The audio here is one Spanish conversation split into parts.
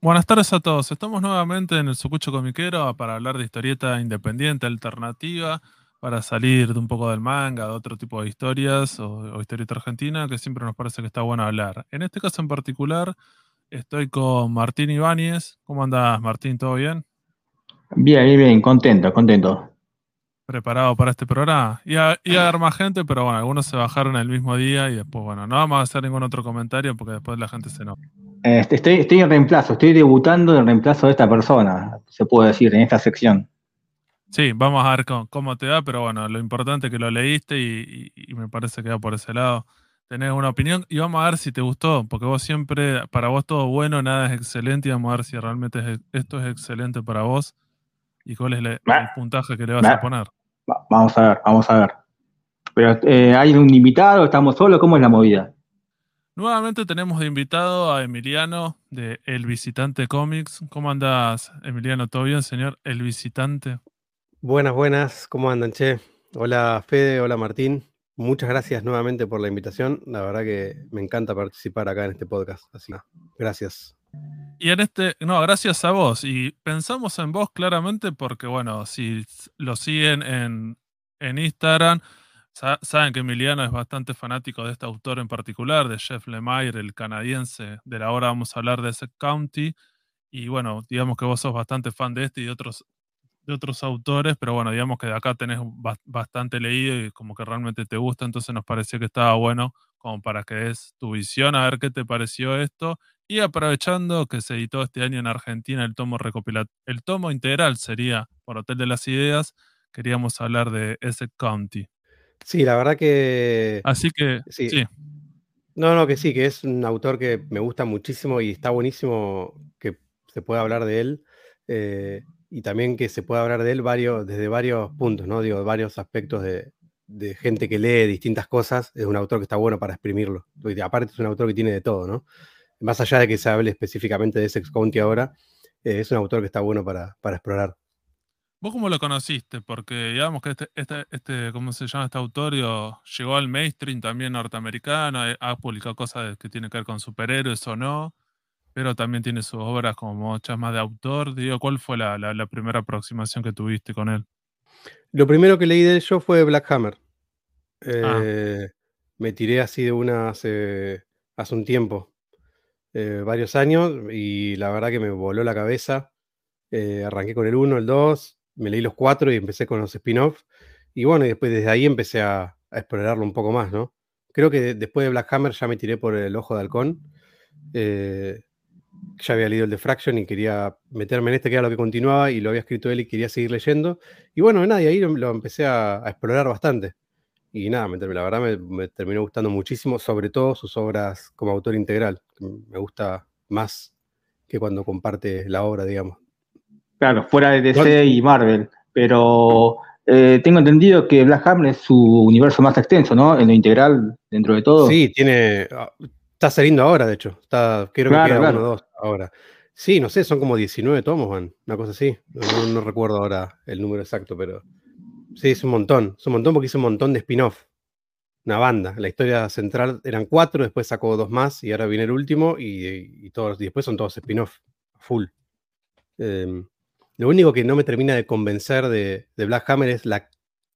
Buenas tardes a todos. Estamos nuevamente en el Sucucho Comiquero para hablar de historieta independiente, alternativa, para salir de un poco del manga, de otro tipo de historias o, historieta argentina, que siempre nos parece que está bueno hablar. En este caso en particular, estoy con Martín Ibáñez. ¿Cómo andas, Martín? ¿Todo bien? Bien, bien, bien, contento, contento. Preparado para este programa. Y a, y a haber más gente, pero bueno, algunos se bajaron el mismo día y después, bueno, no vamos a hacer ningún otro comentario porque después la gente se enoja. Este, estoy, estoy en reemplazo, estoy debutando en reemplazo de esta persona, se puede decir, en esta sección. Sí, vamos a ver cómo, te va, pero bueno, lo importante es que lo leíste y, me parece que va por ese lado. Tenés una opinión y vamos a ver si te gustó, porque vos siempre, para vos todo bueno, nada es excelente y vamos a ver si realmente esto es excelente para vos y cuál es el puntaje que le vas a poner. Vamos a ver, vamos a ver. Pero eh, hay un invitado, estamos solos, ¿cómo es la movida? Nuevamente tenemos de invitado a Emiliano de El Visitante Comics. ¿Cómo andas, Emiliano? ¿Todo bien, señor El Visitante? Buenas, buenas. ¿Cómo andan, che? Hola, Fede. Hola, Martín. Muchas gracias nuevamente por la invitación. La verdad que me encanta participar acá en este podcast. Así gracias. Y en este, no, gracias a vos. Y pensamos en vos claramente porque, bueno, si lo siguen en, en Instagram, Saben que Emiliano es bastante fanático de este autor en particular, de Jeff Lemire, el canadiense, de la hora vamos a hablar de ese county. Y bueno, digamos que vos sos bastante fan de este y de otros, de otros autores, pero bueno, digamos que de acá tenés bastante leído y como que realmente te gusta, entonces nos pareció que estaba bueno como para que des tu visión, a ver qué te pareció esto. Y aprovechando que se editó este año en Argentina el tomo recopilatorio, el tomo integral sería por Hotel de las Ideas, queríamos hablar de ese county. Sí, la verdad que. Así que. Sí. No, no, que sí, que es un autor que me gusta muchísimo y está buenísimo que se pueda hablar de él. Eh, y también que se pueda hablar de él varios, desde varios puntos, ¿no? Digo, varios aspectos de, gente que lee distintas cosas. Es un autor que está bueno para exprimirlo. Y aparte es un autor que tiene de todo, ¿no? Más allá de que se hable específicamente de Sex County ahora, eh, es un autor que está bueno para, para explorar. ¿Vos cómo lo conociste? Porque digamos que este, este, este ¿cómo se llama este autor? Llegó al mainstream también norteamericano, eh, ha publicado cosas que tienen que ver con superhéroes o no, pero también tiene sus obras como muchas más de autor. Digo, ¿cuál fue la, primera aproximación que tuviste con él? Lo primero que leí de él yo fue Black Hammer. Ah. Eh, me tiré así de una hace, hace un tiempo, eh, varios años, y la verdad que me voló la cabeza. arranqué con el 1, el 2, me leí los cuatro y empecé con los spin-offs. Y bueno, y después desde ahí empecé a, explorarlo un poco más, ¿no? Creo que después de Black Hammer ya me tiré por el ojo de halcón. Eh, ya había leído el de Fraction y quería meterme en este, que era lo que continuaba, y lo había escrito él y quería seguir leyendo. Y bueno, nada, y ahí lo, empecé a, explorar bastante. Y nada, la verdad me, me, terminó gustando muchísimo, sobre todo sus obras como autor integral. Me gusta más que cuando comparte la obra, digamos. Claro, fuera de DC y Marvel. Pero eh, tengo entendido que Black Hammer es su universo más extenso, ¿no? En lo integral, dentro de todo. Sí, tiene. Ah, está saliendo ahora, de hecho. Está, creo que queda uno o dos ahora. Sí, no sé, son como 19 tomos, man. Una cosa así. No, recuerdo ahora el número exacto, pero. Sí, es un montón. Es un montón porque hizo un montón de spin-off. Una banda. La historia central eran cuatro, después sacó dos más y ahora viene el último y, todos, y después son todos spin-off. Full. Eh, lo único que no me termina de convencer de, Black Hammer es la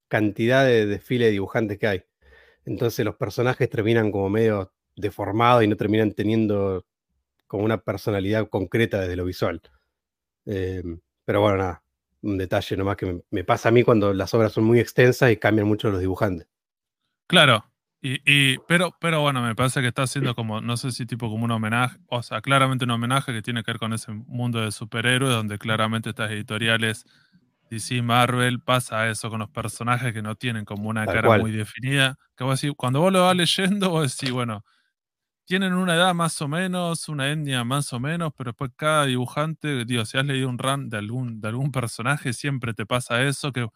cantidad de desfile de dibujantes que hay. Entonces los personajes terminan como medio deformados y no terminan teniendo como una personalidad concreta desde lo visual. Em, pero bueno, nada, un detalle nomás que me, pasa a mí cuando las obras son muy extensas y cambian mucho los dibujantes. Claro, y, pero, pero bueno, me parece que está haciendo como, no sé si tipo como un homenaje, o sea, claramente un homenaje que tiene que ver con ese mundo de superhéroes, donde claramente estas editoriales DC Marvel pasa eso con los personajes que no tienen como una cara muy definida. Que vos decís, cuando vos lo vas leyendo, vos decís, bueno, tienen una edad más o menos, una etnia más o menos, pero después cada dibujante, digo, si has leído un run de algún, de algún personaje, siempre te pasa eso, que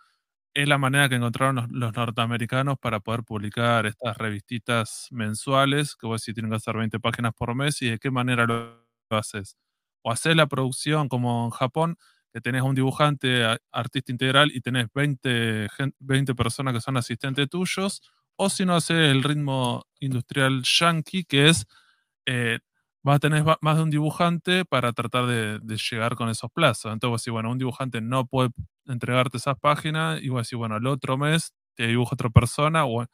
es la manera que encontraron los, norteamericanos para poder publicar estas revistitas mensuales, que vos si tienen que hacer 20 páginas por mes, y de qué manera lo, haces. O haces la producción como en Japón, que tenés un dibujante, artista integral, y tenés 20, 20 personas que son asistentes tuyos, o si no haces el ritmo industrial yankee, que es, eh, vas a tener más de un dibujante para tratar de, llegar con esos plazos. Entonces, decís, bueno, un dibujante no puede entregarte esas páginas y vos decís, bueno, el otro mes te dibuja otra persona. O,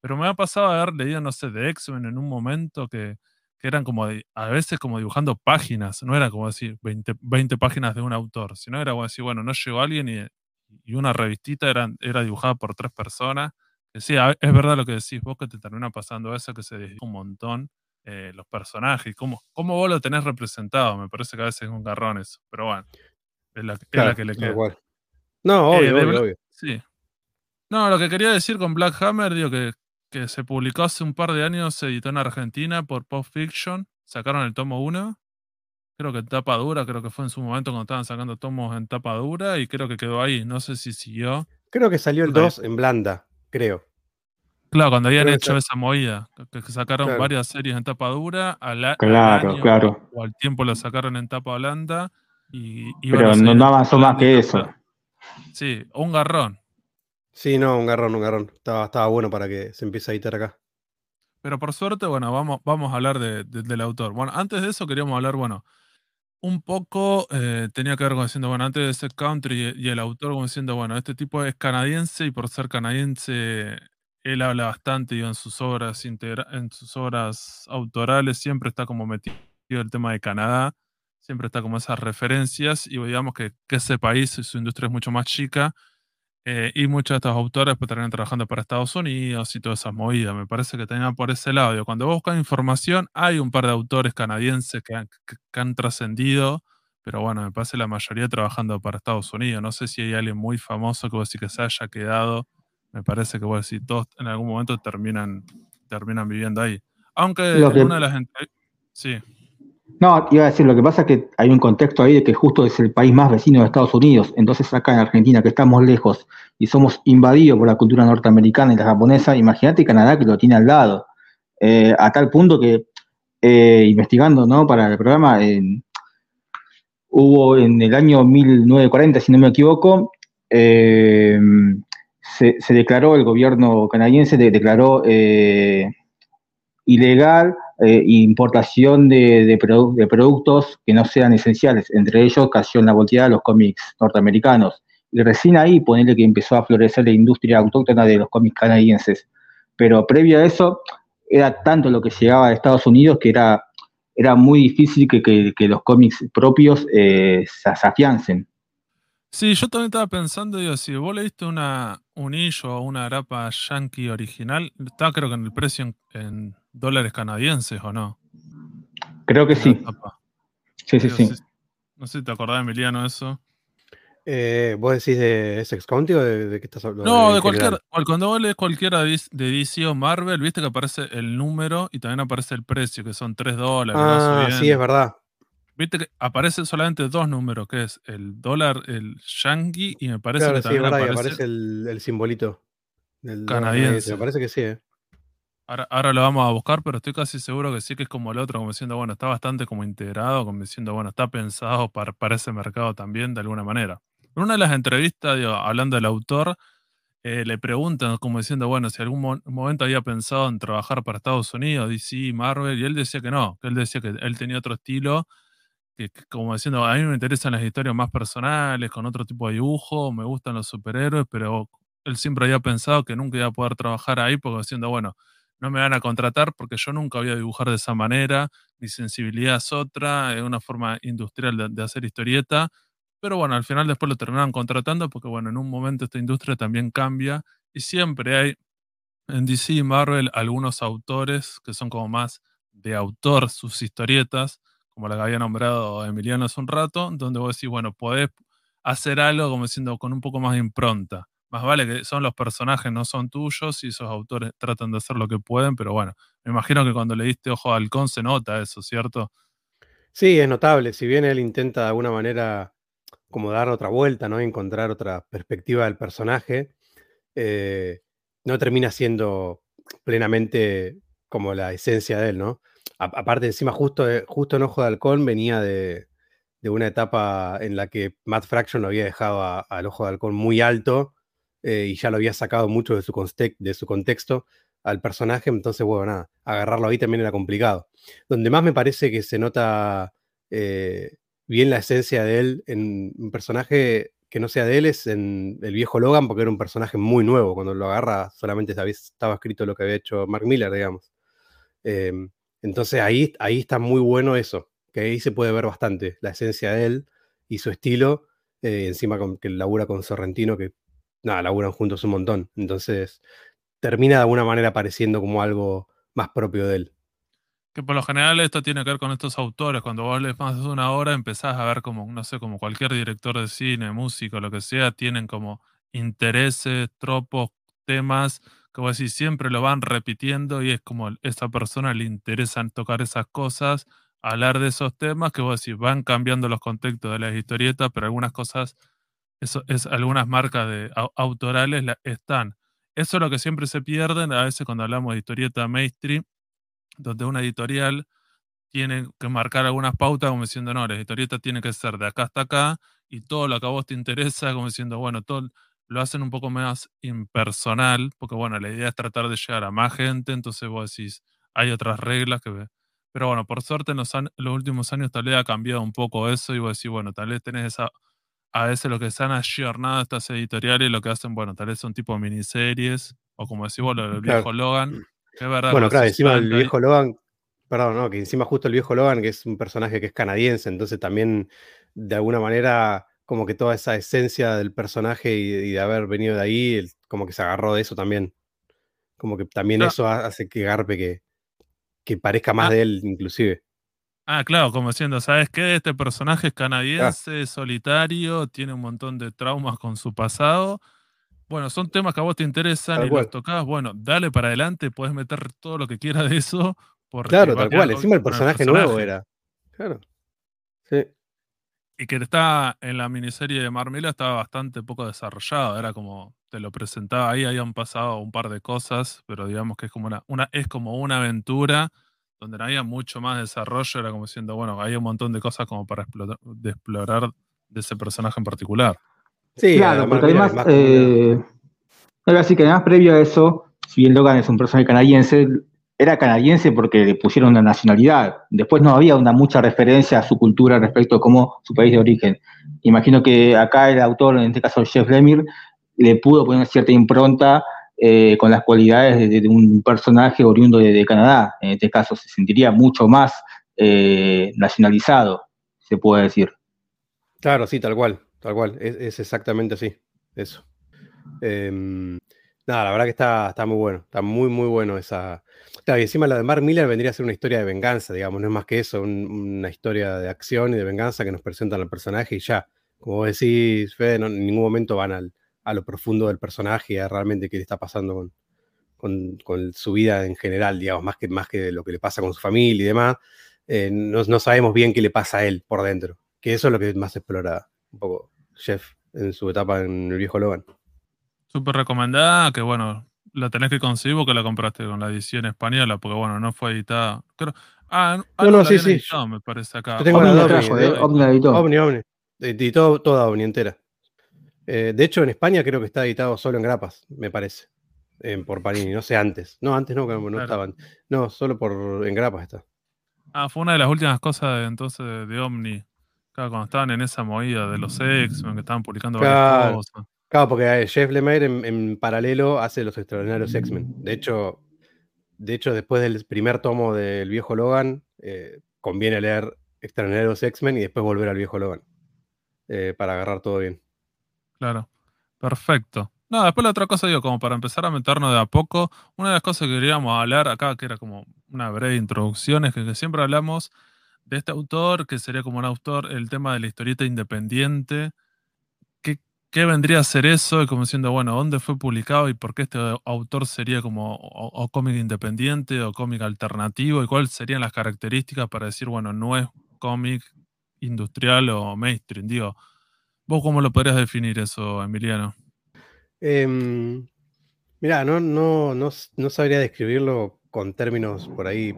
pero me ha pasado a haber leído, no sé, de X-Men en un momento que, eran como, a veces como dibujando páginas, no era como decir 20, 20 páginas de un autor, sino era como decir, bueno, no llegó alguien y, y una revistita era, era dibujada por tres personas. Sí, es verdad lo que decís vos que te termina pasando eso, que se dibuja un montón eh, los personajes, cómo, cómo vos lo tenés representado. Me parece que a veces es un garrón eso, pero bueno, es la, que le queda. No, eh, obvio, obvio, Sí. No, lo que quería decir con Black Hammer, digo que, que se publicó hace un par de años, se editó en Argentina por Pop Fiction, sacaron el tomo 1, creo que en tapa dura, creo que fue en su momento cuando estaban sacando tomos en tapa dura y creo que quedó ahí, no sé si siguió. Creo que salió el 2 en blanda, creo. Claro, cuando habían hecho esa movida, que, sacaron varias series en tapa dura, al, claro, claro. o al tiempo lo sacaron en tapa blanda. Y, Pero no, no avanzó más que eso. Sí, un garrón. Sí, no, un garrón, un garrón. Estaba, estaba bueno para que se empiece a editar acá. Pero por suerte, bueno, vamos, vamos a hablar del autor. Bueno, antes de eso queríamos hablar, bueno, un poco eh, tenía que ver con diciendo, bueno, antes de ser country y, el autor como diciendo, bueno, este tipo es canadiense y por ser canadiense él habla bastante en sus obras en sus obras autorales siempre está como metido el tema de Canadá, siempre está como esas referencias y digamos que, ese país y su industria es mucho más chica eh, y muchos de estos autores pues terminan trabajando para Estados Unidos y todas esas movidas. Me parece que tenían por ese lado. Cuando vos buscas información, hay un par de autores canadienses que han, han trascendido, pero bueno, me parece la mayoría trabajando para Estados Unidos. No sé si hay alguien muy famoso que vos decís que se haya quedado me parece que bueno, si todos en algún momento terminan, terminan viviendo ahí. Aunque una de las Sí. No, iba a decir, lo que pasa es que hay un contexto ahí de que justo es el país más vecino de Estados Unidos. Entonces, acá en Argentina, que estamos lejos y somos invadidos por la cultura norteamericana y la japonesa, imagínate Canadá que lo tiene al lado. Eh, a tal punto que, eh, investigando ¿no? para el programa, hubo en el año 1940, si no me equivoco, eh, se, declaró, el gobierno canadiense declaró eh, ilegal eh, importación de, productos que no sean esenciales. Entre ellos cayó en la volteada los cómics norteamericanos. Y recién ahí ponerle que empezó a florecer la industria autóctona de los cómics canadienses. Pero previo a eso, era tanto lo que llegaba de Estados Unidos que era, era muy difícil que, los cómics propios eh, se afiancen. Sí, yo también estaba pensando, digo, si vos leíste una, un illo o una grapa yankee original, está creo que en el precio en, dólares canadienses o no. Creo que sí. Sí, sí, sí. No sé si te acordás, Emiliano, eso. Eh, ¿Vos decís de Sex County o de, qué estás hablando? No, de, cualquier. Cuando vos lees cualquiera de DC o Marvel, viste que aparece el número y también aparece el precio, que son 3 dólares. Ah, sí, es verdad. Viste que aparecen solamente dos números, que es el dólar, el yankee, y me parece que también aparece, el, simbolito del canadiense. Me parece que sí, ¿eh? Ahora, lo vamos a buscar, pero estoy casi seguro que sí que es como el otro, como diciendo, bueno, está bastante como integrado, como diciendo, bueno, está pensado para, para ese mercado también de alguna manera. En una de las entrevistas, hablando del autor, eh, le preguntan como diciendo, bueno, si algún momento había pensado en trabajar para Estados Unidos, DC, Marvel, y él decía que no, que él decía que él tenía otro estilo que, como diciendo, a mí me interesan las historias más personales, con otro tipo de dibujo, me gustan los superhéroes, pero él siempre había pensado que nunca iba a poder trabajar ahí porque diciendo, bueno, no me van a contratar porque yo nunca voy a dibujar de esa manera, mi sensibilidad es otra, es una forma industrial de, hacer historieta, pero bueno, al final después lo terminaron contratando porque bueno, en un momento esta industria también cambia y siempre hay en DC y Marvel algunos autores que son como más de autor sus historietas, como la que había nombrado Emiliano hace un rato, donde vos decís, bueno, podés hacer algo como diciendo con un poco más de impronta. Más vale que son los personajes, no son tuyos, y esos autores tratan de hacer lo que pueden, pero bueno, me imagino que cuando leíste Ojo de Halcón se nota eso, ¿cierto? Sí, es notable. Si bien él intenta de alguna manera como dar otra vuelta, ¿no? Encontrar otra perspectiva del personaje, eh, no termina siendo plenamente como la esencia de él, ¿no? aparte, encima, justo, eh, justo en Ojo de Halcón venía de, una etapa en la que Matt Fraction lo había dejado al Ojo de Halcón muy alto eh, y ya lo había sacado mucho de su, contexto. al personaje, entonces, bueno, nada, agarrarlo ahí también era complicado. Donde más me parece que se nota eh, bien la esencia de él en un personaje que no sea de él es en el viejo Logan, porque era un personaje muy nuevo. Cuando lo agarra, solamente estaba escrito lo que había hecho Mark Miller, digamos. Em, entonces ahí, ahí está muy bueno eso, que ahí se puede ver bastante la esencia de él y su estilo, eh, encima con, que labura con Sorrentino, que nada, laburan juntos un montón. Entonces termina de alguna manera pareciendo como algo más propio de él. Que por lo general esto tiene que ver con estos autores. Cuando vos lees más de una hora, empezás a ver como, no sé, como cualquier director de cine, músico, lo que sea, tienen como intereses, tropos, temas, que vos decís, siempre lo van repitiendo y es como a esa persona le interesan tocar esas cosas, hablar de esos temas, que vos decís, van cambiando los contextos de las historietas, pero algunas cosas, es, algunas marcas de, autorales están. Eso es lo que siempre se pierden a veces cuando hablamos de historieta mainstream, donde una editorial tiene que marcar algunas pautas como diciendo, no, la historieta tiene que ser de acá hasta acá y todo lo que a vos te interesa, como diciendo, bueno, todo lo hacen un poco más impersonal, porque bueno, la idea es tratar de llegar a más gente, entonces vos decís, hay otras reglas que... Pero bueno, por suerte en los, últimos años tal vez ha cambiado un poco eso y vos decís, bueno, tal vez tenés esa... A veces lo que se han ayornado estas editoriales, lo que hacen, bueno, tal vez son tipo miniseries, o como decís vos, lo del viejo Logan. Es verdad, bueno, claro, encima el viejo Logan, perdón, no, que encima justo el viejo Logan, que es un personaje que es canadiense, entonces también de alguna manera como que toda esa esencia del personaje y, de haber venido de ahí, como que se agarró de eso también. Como que también eso hace que Garpe que, que parezca más ah. de él, inclusive. Ah, claro, como diciendo, ¿sabes qué? Este personaje es canadiense, solitario, tiene un montón de traumas con su pasado. Bueno, son temas que a vos te interesan y los tocás. Bueno, dale para adelante, puedes meter todo lo que quieras de eso. Claro, tal cual. Encima el personaje nuevo era. Claro. Sí y que está en la miniserie de Marmela estaba bastante poco desarrollado. Era como, te lo presentaba ahí, habían pasado un par de cosas, pero digamos que es como una, una, es como una aventura donde no había mucho más desarrollo. Era como diciendo, bueno, hay un montón de cosas como para explorar, de explorar de ese personaje en particular. Sí, claro, porque además, eh, así que además previo a eso, si bien Logan es un personaje canadiense, era canadiense porque le pusieron una nacionalidad. Después no había una mucha referencia a su cultura respecto a cómo su país de origen. Imagino que acá el autor, en este caso Jeff Lemire, le pudo poner cierta impronta eh, con las cualidades de, un personaje oriundo de, Canadá. En este caso se sentiría mucho más eh, nacionalizado, se puede decir. Claro, sí, tal cual, tal cual. Es, exactamente así, eso. Em, nada, la verdad que está, está muy bueno, está muy, muy bueno esa, y encima la de Mark Miller vendría a ser una historia de venganza, digamos, no es más que eso, una historia de acción y de venganza que nos presentan al personaje y ya. Como decís, Fede, en ningún momento van a lo profundo del personaje y a realmente qué le está pasando con, su vida en general, digamos, más que, más que lo que le pasa con su familia y demás. Eh, no, sabemos bien qué le pasa a él por dentro, que eso es lo que más explora un poco Jeff en su etapa en el viejo Logan. Súper recomendada, que bueno, la tenés que conseguir porque la compraste con la edición española, porque bueno, no fue editada. ah, no, no, sí, sí. me parece acá. Yo tengo Omni, la de Omni, editó. Omni, Omni. Editó toda Omni entera. Eh, de hecho, en España creo que está editado solo en grapas, me parece. por Panini, no sé antes. No, antes no, no estaban. No, solo por en grapas está. Ah, fue una de las últimas cosas de, entonces de, Omni. Claro, cuando estaban en esa movida de los ex, que estaban publicando varias cosas. Claro, porque eh, Jeff Lemire en, paralelo hace los extraordinarios X-Men. De hecho, de hecho, después del primer tomo del viejo Logan, eh, conviene leer extraordinarios X-Men y después volver al viejo Logan. Eh, para agarrar todo bien. Claro. Perfecto. No, después la otra cosa, digo, como para empezar a meternos de a poco, una de las cosas que queríamos hablar acá, que era como una breve introducción, es que, siempre hablamos de este autor, que sería como un autor, el tema de la historieta independiente, ¿Qué vendría a ser eso? Y como diciendo, bueno, ¿dónde fue publicado y por qué este autor sería como o, cómic independiente o cómic alternativo? ¿Y cuáles serían las características para decir, bueno, no es cómic industrial o mainstream? Digo, ¿vos cómo lo podrías definir eso, Emiliano? Em, mira, no, no, no, sabría describirlo con términos por ahí,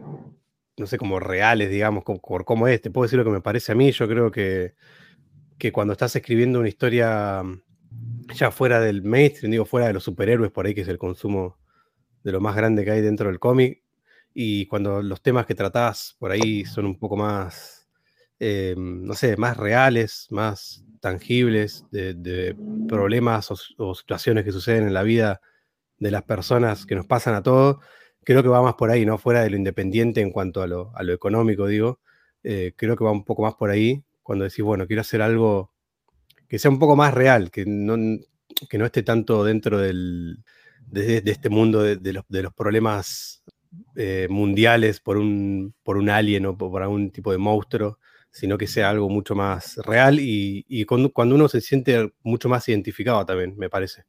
no sé, como reales, digamos, como, como es. Te puedo decir lo que me parece a mí. Yo creo que que cuando estás escribiendo una historia ya fuera del mainstream, digo, fuera de los superhéroes por ahí, que es el consumo de lo más grande que hay dentro del cómic. Y cuando los temas que tratás por ahí son un poco más, eh, no sé, más reales, más tangibles, de, problemas o, situaciones que suceden en la vida de las personas que nos pasan a todos, creo que va más por ahí, ¿no? Fuera de lo independiente en cuanto a lo, económico, digo. Eh, creo que va un poco más por ahí cuando decís, bueno, quiero hacer algo que sea un poco más real, que no, que no esté tanto dentro del, de, este mundo de, los, problemas eh, mundiales por un, por un alien o por algún tipo de monstruo, sino que sea algo mucho más real y, cuando, uno se siente mucho más identificado también, me parece.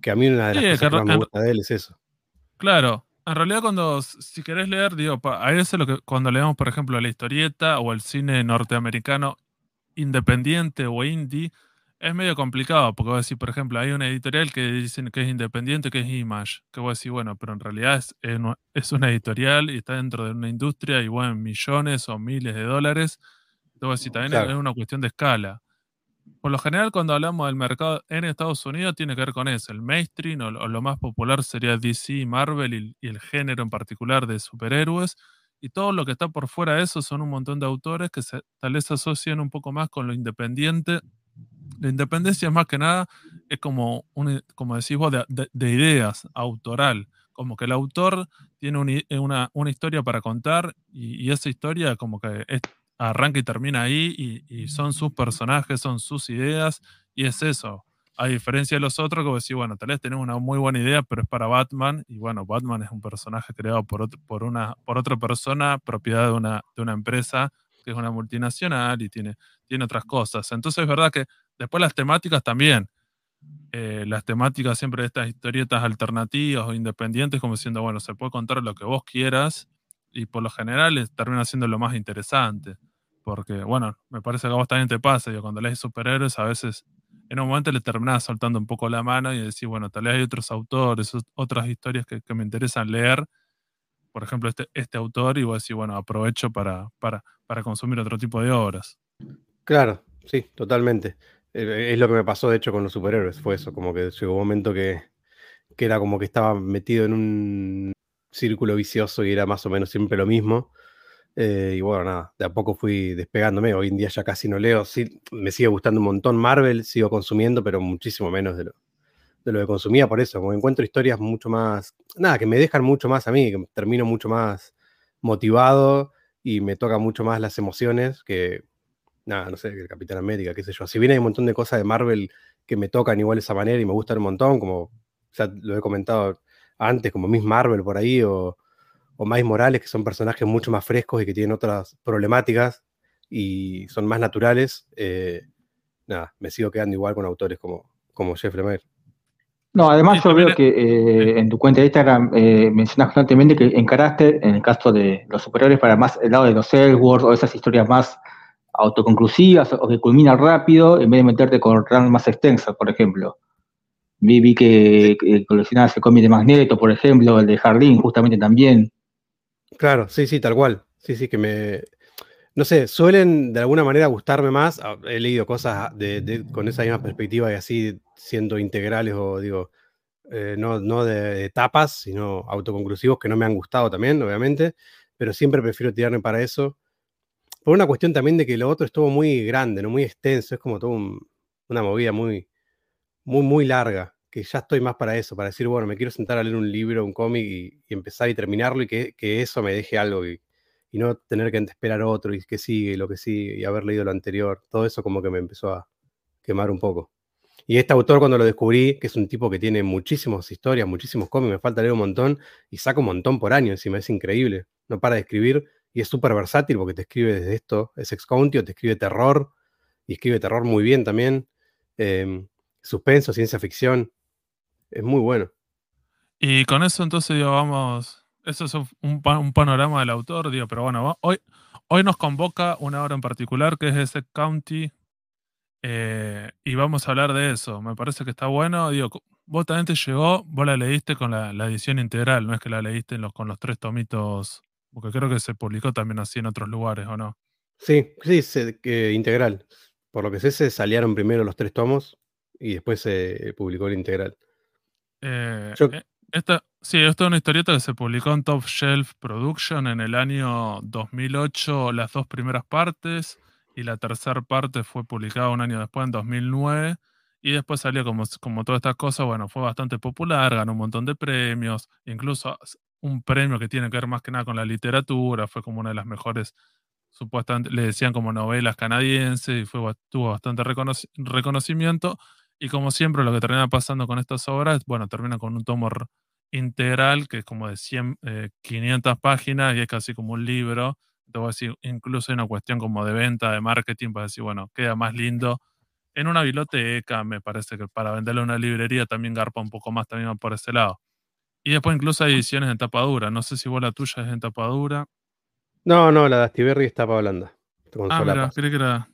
Que a mí una de las cosas que más me gusta de él es eso. Claro, en realidad cuando, si querés leer, digo, a eso lo que cuando leemos, por ejemplo, la historieta o el cine norteamericano independiente o indie, es medio complicado, porque voy a decir, por ejemplo, hay una editorial que dicen que es independiente, que es Image, que voy a decir, bueno, pero en realidad es, es una editorial y está dentro de una industria y bueno, millones o miles de dólares. También es una cuestión de escala. Por lo general, cuando hablamos del mercado en Estados Unidos, tiene que ver con eso. El mainstream o, lo más popular sería DC, Marvel y, y el género en particular de superhéroes y todo lo que está por fuera de eso son un montón de autores que se, tal vez se asocian un poco más con lo independiente. La independencia es más que nada, es como, un, como decís vos, de, ideas, autoral. Como que el autor tiene una, una historia para contar y, esa historia como que arranca y termina ahí y, son sus personajes, son sus ideas y es eso a diferencia de los otros, como decir, bueno, tal vez tenemos una muy buena idea, pero es para Batman, y bueno, Batman es un personaje creado por, por, una, por otra persona, propiedad de una, de una empresa que es una multinacional y tiene, tiene otras cosas. Entonces es verdad que después las temáticas también, eh, las temáticas siempre de estas historietas alternativas o independientes, como diciendo, bueno, se puede contar lo que vos quieras, y por lo general termina siendo lo más interesante. Porque, bueno, me parece que a vos también te pasa, yo cuando lees superhéroes a veces en un momento le terminaba soltando un poco la mano y decir, bueno, tal vez hay otros autores, otras historias que, me interesan leer, por ejemplo, este, este autor, y voy a decir, bueno, aprovecho para, para, para consumir otro tipo de obras. Claro, sí, totalmente. Eh, es lo que me pasó, de hecho, con los superhéroes, fue eso, como que llegó un momento que, que era como que estaba metido en un círculo vicioso y era más o menos siempre lo mismo. Eh, y bueno, nada, de a poco fui despegándome. Hoy en día ya casi no leo. Sí, me sigue gustando un montón Marvel, sigo consumiendo, pero muchísimo menos de lo, de lo que consumía por eso. Como encuentro historias mucho más, nada, que me dejan mucho más a mí, que termino mucho más motivado y me toca mucho más las emociones que, nada, no sé, que el Capitán América, qué sé yo. Si bien hay un montón de cosas de Marvel que me tocan igual de esa manera y me gustan un montón, como ya lo he comentado antes, como Miss Marvel por ahí, o, o Miles Morales, que son personajes mucho más frescos y que tienen otras problemáticas y son más naturales, eh, nada, me sigo quedando igual con autores como, como Jeff Lemire. No, además yo veo que eh, en tu cuenta de Instagram eh, mencionas constantemente que encaraste, en el caso de los superiores, para más el lado de los Elseworlds o esas historias más autoconclusivas o que culminan rápido, en vez de meterte con runs más extensas, por ejemplo. Vi, vi que, que coleccionabas el cómic de Magneto, por ejemplo, el de Jardín, justamente también. Claro, sí, sí, tal cual. Sí, sí, que me. No sé, suelen de alguna manera gustarme más. Ah, he leído cosas con esa misma perspectiva y así siendo integrales o digo, eh, no, no de etapas, sino autoconclusivos que no me han gustado también, obviamente, pero siempre prefiero tirarme para eso. Por una cuestión también de que lo otro estuvo muy grande, no muy extenso, es como toda una movida muy, muy, muy larga que ya estoy más para eso, para decir, bueno, me quiero sentar a leer un libro, un cómic y, empezar y terminarlo y que, eso me deje algo y, no tener que esperar otro y que sigue, lo que sigue y haber leído lo anterior. Todo eso como que me empezó a quemar un poco. Y este autor cuando lo descubrí, que es un tipo que tiene muchísimas historias, muchísimos cómics, me falta leer un montón y saca un montón por año, encima es increíble. No para de escribir y es súper versátil porque te escribe desde esto, es ex te escribe terror y escribe terror muy bien también. Em, suspenso, ciencia ficción es muy bueno. Y con eso entonces digo, vamos, eso es un, panorama del autor, digo, pero bueno, hoy, hoy nos convoca una hora en particular que es ese County eh, y vamos a hablar de eso. Me parece que está bueno, digo, vos también te llegó, vos la leíste con la, edición integral, no es que la leíste los, con los tres tomitos, porque creo que se publicó también así en otros lugares, ¿o no? Sí, sí, integral. Por lo que sé, se salieron primero los tres tomos y después se publicó el integral. Eh, eh, Esta, sí, esto es una historieta que se publicó en Top Shelf Production en el año 2008, las dos primeras partes, y la tercera parte fue publicada un año después, en 2009. Y después salió como, como todas estas cosas, bueno, fue bastante popular, ganó un montón de premios, incluso un premio que tiene que ver más que nada con la literatura, fue como una de las mejores, supuestamente, le decían como novelas canadienses y fue, tuvo bastante reconocimiento. Y como siempre, lo que termina pasando con estas obras, bueno, termina con un tomo integral que es como de 100, 500 eh, páginas y es casi como un libro. Te voy a decir, incluso hay una cuestión como de venta, de marketing, para decir, bueno, queda más lindo en una biblioteca, me parece que para venderle a una librería también garpa un poco más también por ese lado. Y después incluso hay ediciones en tapadura. No sé si vos la tuya es en tapadura. No, no, la de Astiberri es tapa blanda. Ah, mira, creí que era...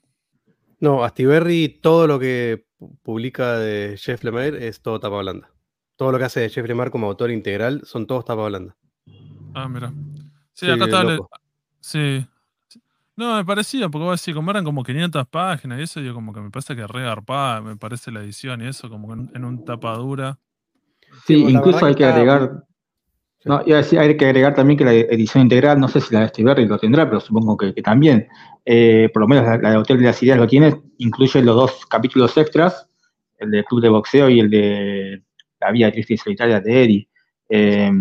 No, Astiberri, todo lo que publica de Jeff Lemire es todo tapa blanda. Todo lo que hace de Jeff Lemire como autor integral son todos tapa blanda. Ah, mira. Sí, acá está. Sí, no, me parecía, porque vos decís, como eran como 500 páginas y eso, yo como que me parece que re me parece la edición y eso, como en, en un tapadura. Sí, incluso hay que agregar. No, hay que agregar también que la edición integral, no sé si la de Stiberry lo tendrá, pero supongo que, también, eh, por lo menos la, de Hotel de las Ideas lo tiene, incluye los dos capítulos extras, el del Club de Boxeo y el de La Vida Triste y Solitaria de Eddie. Eh,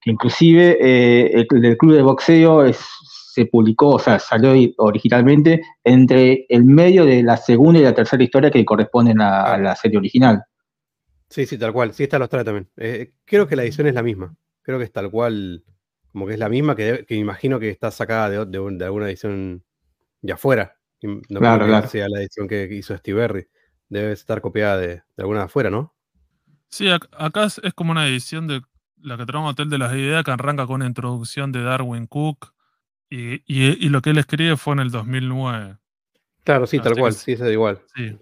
que inclusive eh, el del Club de Boxeo es se publicó, o sea, salió originalmente entre el medio de la segunda y la tercera historia que corresponden a, la serie original. Sí, sí, tal cual. Sí, está los trae también. Eh, creo que la edición es la misma. Creo que es tal cual, como que es la misma, que, imagino que está sacada de, de, alguna edición de afuera. No claro, creo que sea la edición que hizo Steve Berry. Debe estar copiada de, alguna de afuera, ¿no? Sí, acá es, como una edición de la que trae Hotel de las Ideas que arranca con una introducción de Darwin Cook y, lo que él escribe fue en el 2009. Claro, sí, tal cual, sí, es igual. Sí.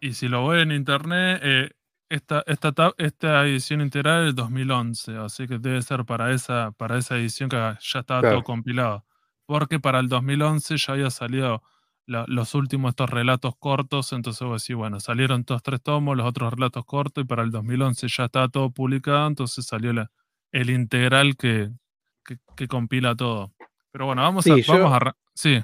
Y si lo voy en internet, eh, esta, esta, esta edición integral es del 2011, así que debe ser para esa, para esa edición que ya estaba todo compilado. Porque para el 2011 ya había salido los últimos estos relatos cortos, entonces voy a decir, bueno, salieron estos tres tomos, los otros relatos cortos, y para el 2011 ya estaba todo publicado, entonces salió el integral que, que compila todo. Pero bueno, vamos, a, vamos a... Sí.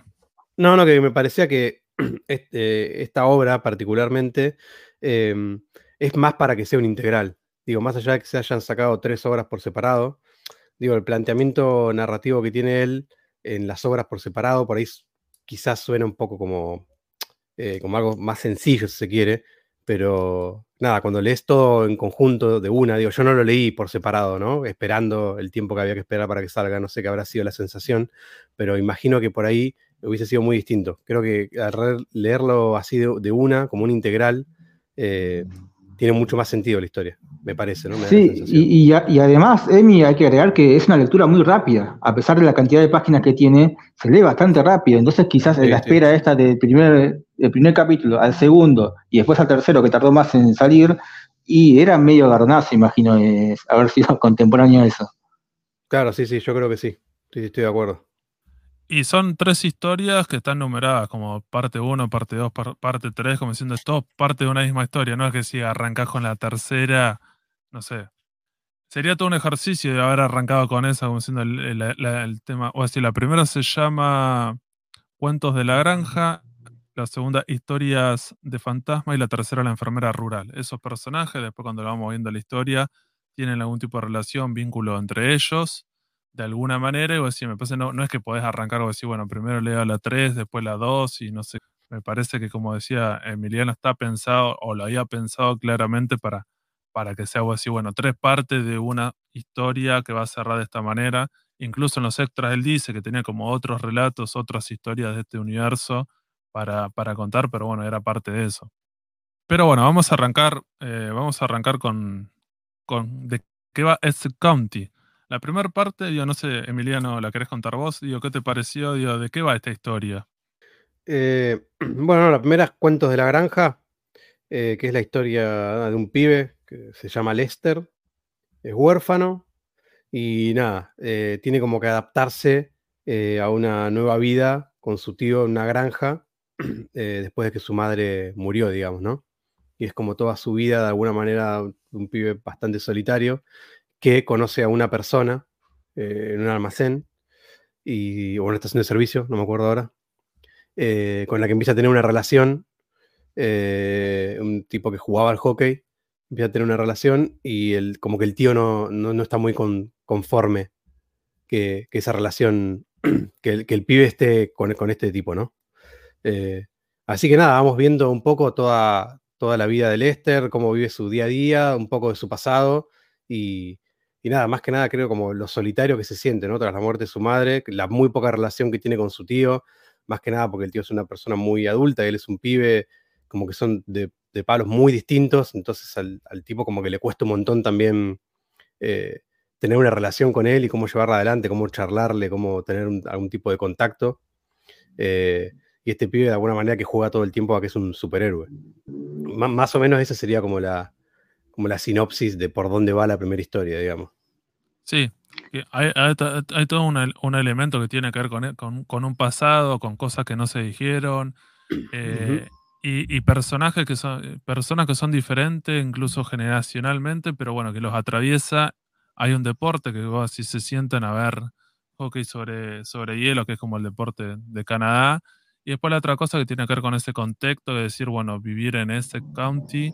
No, no, que me parecía que este, esta obra particularmente em, es más para que sea un integral. Digo, más allá de que se hayan sacado tres obras por separado, digo, el planteamiento narrativo que tiene él en las obras por separado, por ahí quizás suena un poco como, eh, como algo más sencillo, si se quiere, pero nada, cuando lees todo en conjunto de una, digo, yo no lo leí por separado, ¿no? Esperando el tiempo que había que esperar para que salga, no sé qué habrá sido la sensación, pero imagino que por ahí hubiese sido muy distinto. Creo que al leerlo así de, una, como un integral, eh, tiene mucho más sentido la historia, me parece, ¿no? sí, y, además, Emi, hay que agregar que es una lectura muy rápida. A pesar de la cantidad de páginas que tiene, se lee bastante rápido. Entonces, quizás la espera esta del primer, primer capítulo al segundo y después al tercero, que tardó más en salir, y era medio garnazo, imagino, haber sido contemporáneo a eso. Claro, sí, sí, yo creo que sí. Sí, estoy de acuerdo. Y son tres historias que están numeradas como parte 1, parte 2, parte 3, como diciendo, es todo parte de una misma historia. No es que si arrancas con la tercera, no sé. Sería todo un ejercicio de haber arrancado con esa, como diciendo el, tema. O sea, la primera se llama Cuentos de la Granja, la segunda Historias de Fantasma y la tercera La Enfermera Rural. Esos personajes, después cuando lo vamos viendo la historia, tienen algún tipo de relación, vínculo entre ellos de alguna manera, y vos decís, me parece, no, no es que podés arrancar o decir, bueno, primero leo la 3, después la 2, y no sé, me parece que como decía Emiliano, está pensado, o lo había pensado claramente para, para que sea algo así, bueno, tres partes de una historia que va a cerrar de esta manera. Incluso en los extras él dice que tenía como otros relatos, otras historias de este universo para, para contar, pero bueno, era parte de eso. Pero bueno, vamos a arrancar, eh, vamos a arrancar con, con de qué va Essex County. La primera parte, yo no sé, Emiliano, ¿la querés contar vos? Digo, ¿qué te pareció? Digo, ¿de qué va esta historia? Eh, bueno, la primera es Cuentos de la Granja, eh, que es la historia de un pibe que se llama Lester, es huérfano y nada, eh, tiene como que adaptarse a una nueva vida con su tío en una granja después de que su madre murió, digamos, ¿no? Y es como toda su vida, de alguna manera, un pibe bastante solitario que conoce a una persona eh, en un almacén y, o una estación de servicio, no me acuerdo ahora, eh, con la que empieza a tener una relación, un tipo que jugaba al hockey, empieza a tener una relación y el, como que el tío no, no, está muy conforme que, esa relación, que el, que el pibe esté con, con, este tipo, ¿no? así que nada, vamos viendo un poco toda, toda la vida de Lester, cómo vive su día a día, un poco de su pasado y, nada, más que nada creo como lo solitario que se siente, ¿no? Tras la muerte de su madre, la muy poca relación que tiene con su tío, más que nada porque el tío es una persona muy adulta y él es un pibe, como que son de, palos muy distintos, entonces al, tipo como que le cuesta un montón también eh, tener una relación con él y cómo llevarla adelante, cómo charlarle, cómo tener algún tipo de contacto. Eh, y este pibe de alguna manera que juega todo el tiempo a que es un superhéroe. más o menos esa sería como la, como la sinopsis de por dónde va la primera historia, digamos. Sí, hay, todo un, elemento que tiene que ver con, con, un pasado, con cosas que no se dijeron, eh, y, personajes que son, personas que son diferentes, incluso generacionalmente, pero bueno, que los atraviesa. Hay un deporte que si se sientan a ver hockey sobre, sobre hielo, que es como el deporte de Canadá, y después la otra cosa que tiene que ver con ese contexto de decir, bueno, vivir en ese county,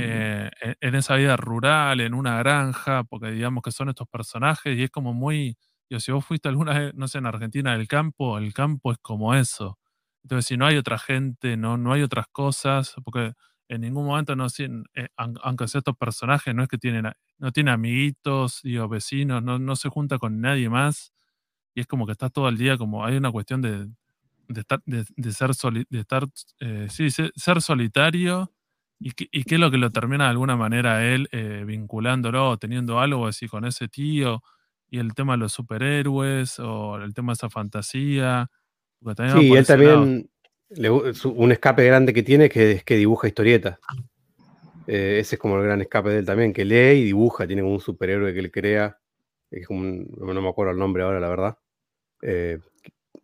eh, e, en esa vida rural, en una granja, porque digamos que son estos personajes y es como muy, yo, si vos fuiste alguna vez, no sé, en Argentina, el campo, el campo es como eso. Entonces, si no hay otra gente, no, no hay otras cosas, porque en ningún momento, no, eh, aunque sea estos personajes, no es que tienen, no tiene amiguitos, digo, vecinos, no, no se junta con nadie más. Y es como que está todo el día, como hay una cuestión de, de, estar, de, ser, de estar eh, sí, ser solitario y, qué es lo que lo termina de alguna manera él eh, vinculándolo, teniendo algo así con ese tío y el tema de los superhéroes o el tema de esa fantasía. Sí, él también, un escape grande que tiene que, es que dibuja historietas. Eh, ese es como el gran escape de él también, que lee y dibuja, tiene como un superhéroe que él crea, es como no me acuerdo el nombre ahora, la verdad, eh,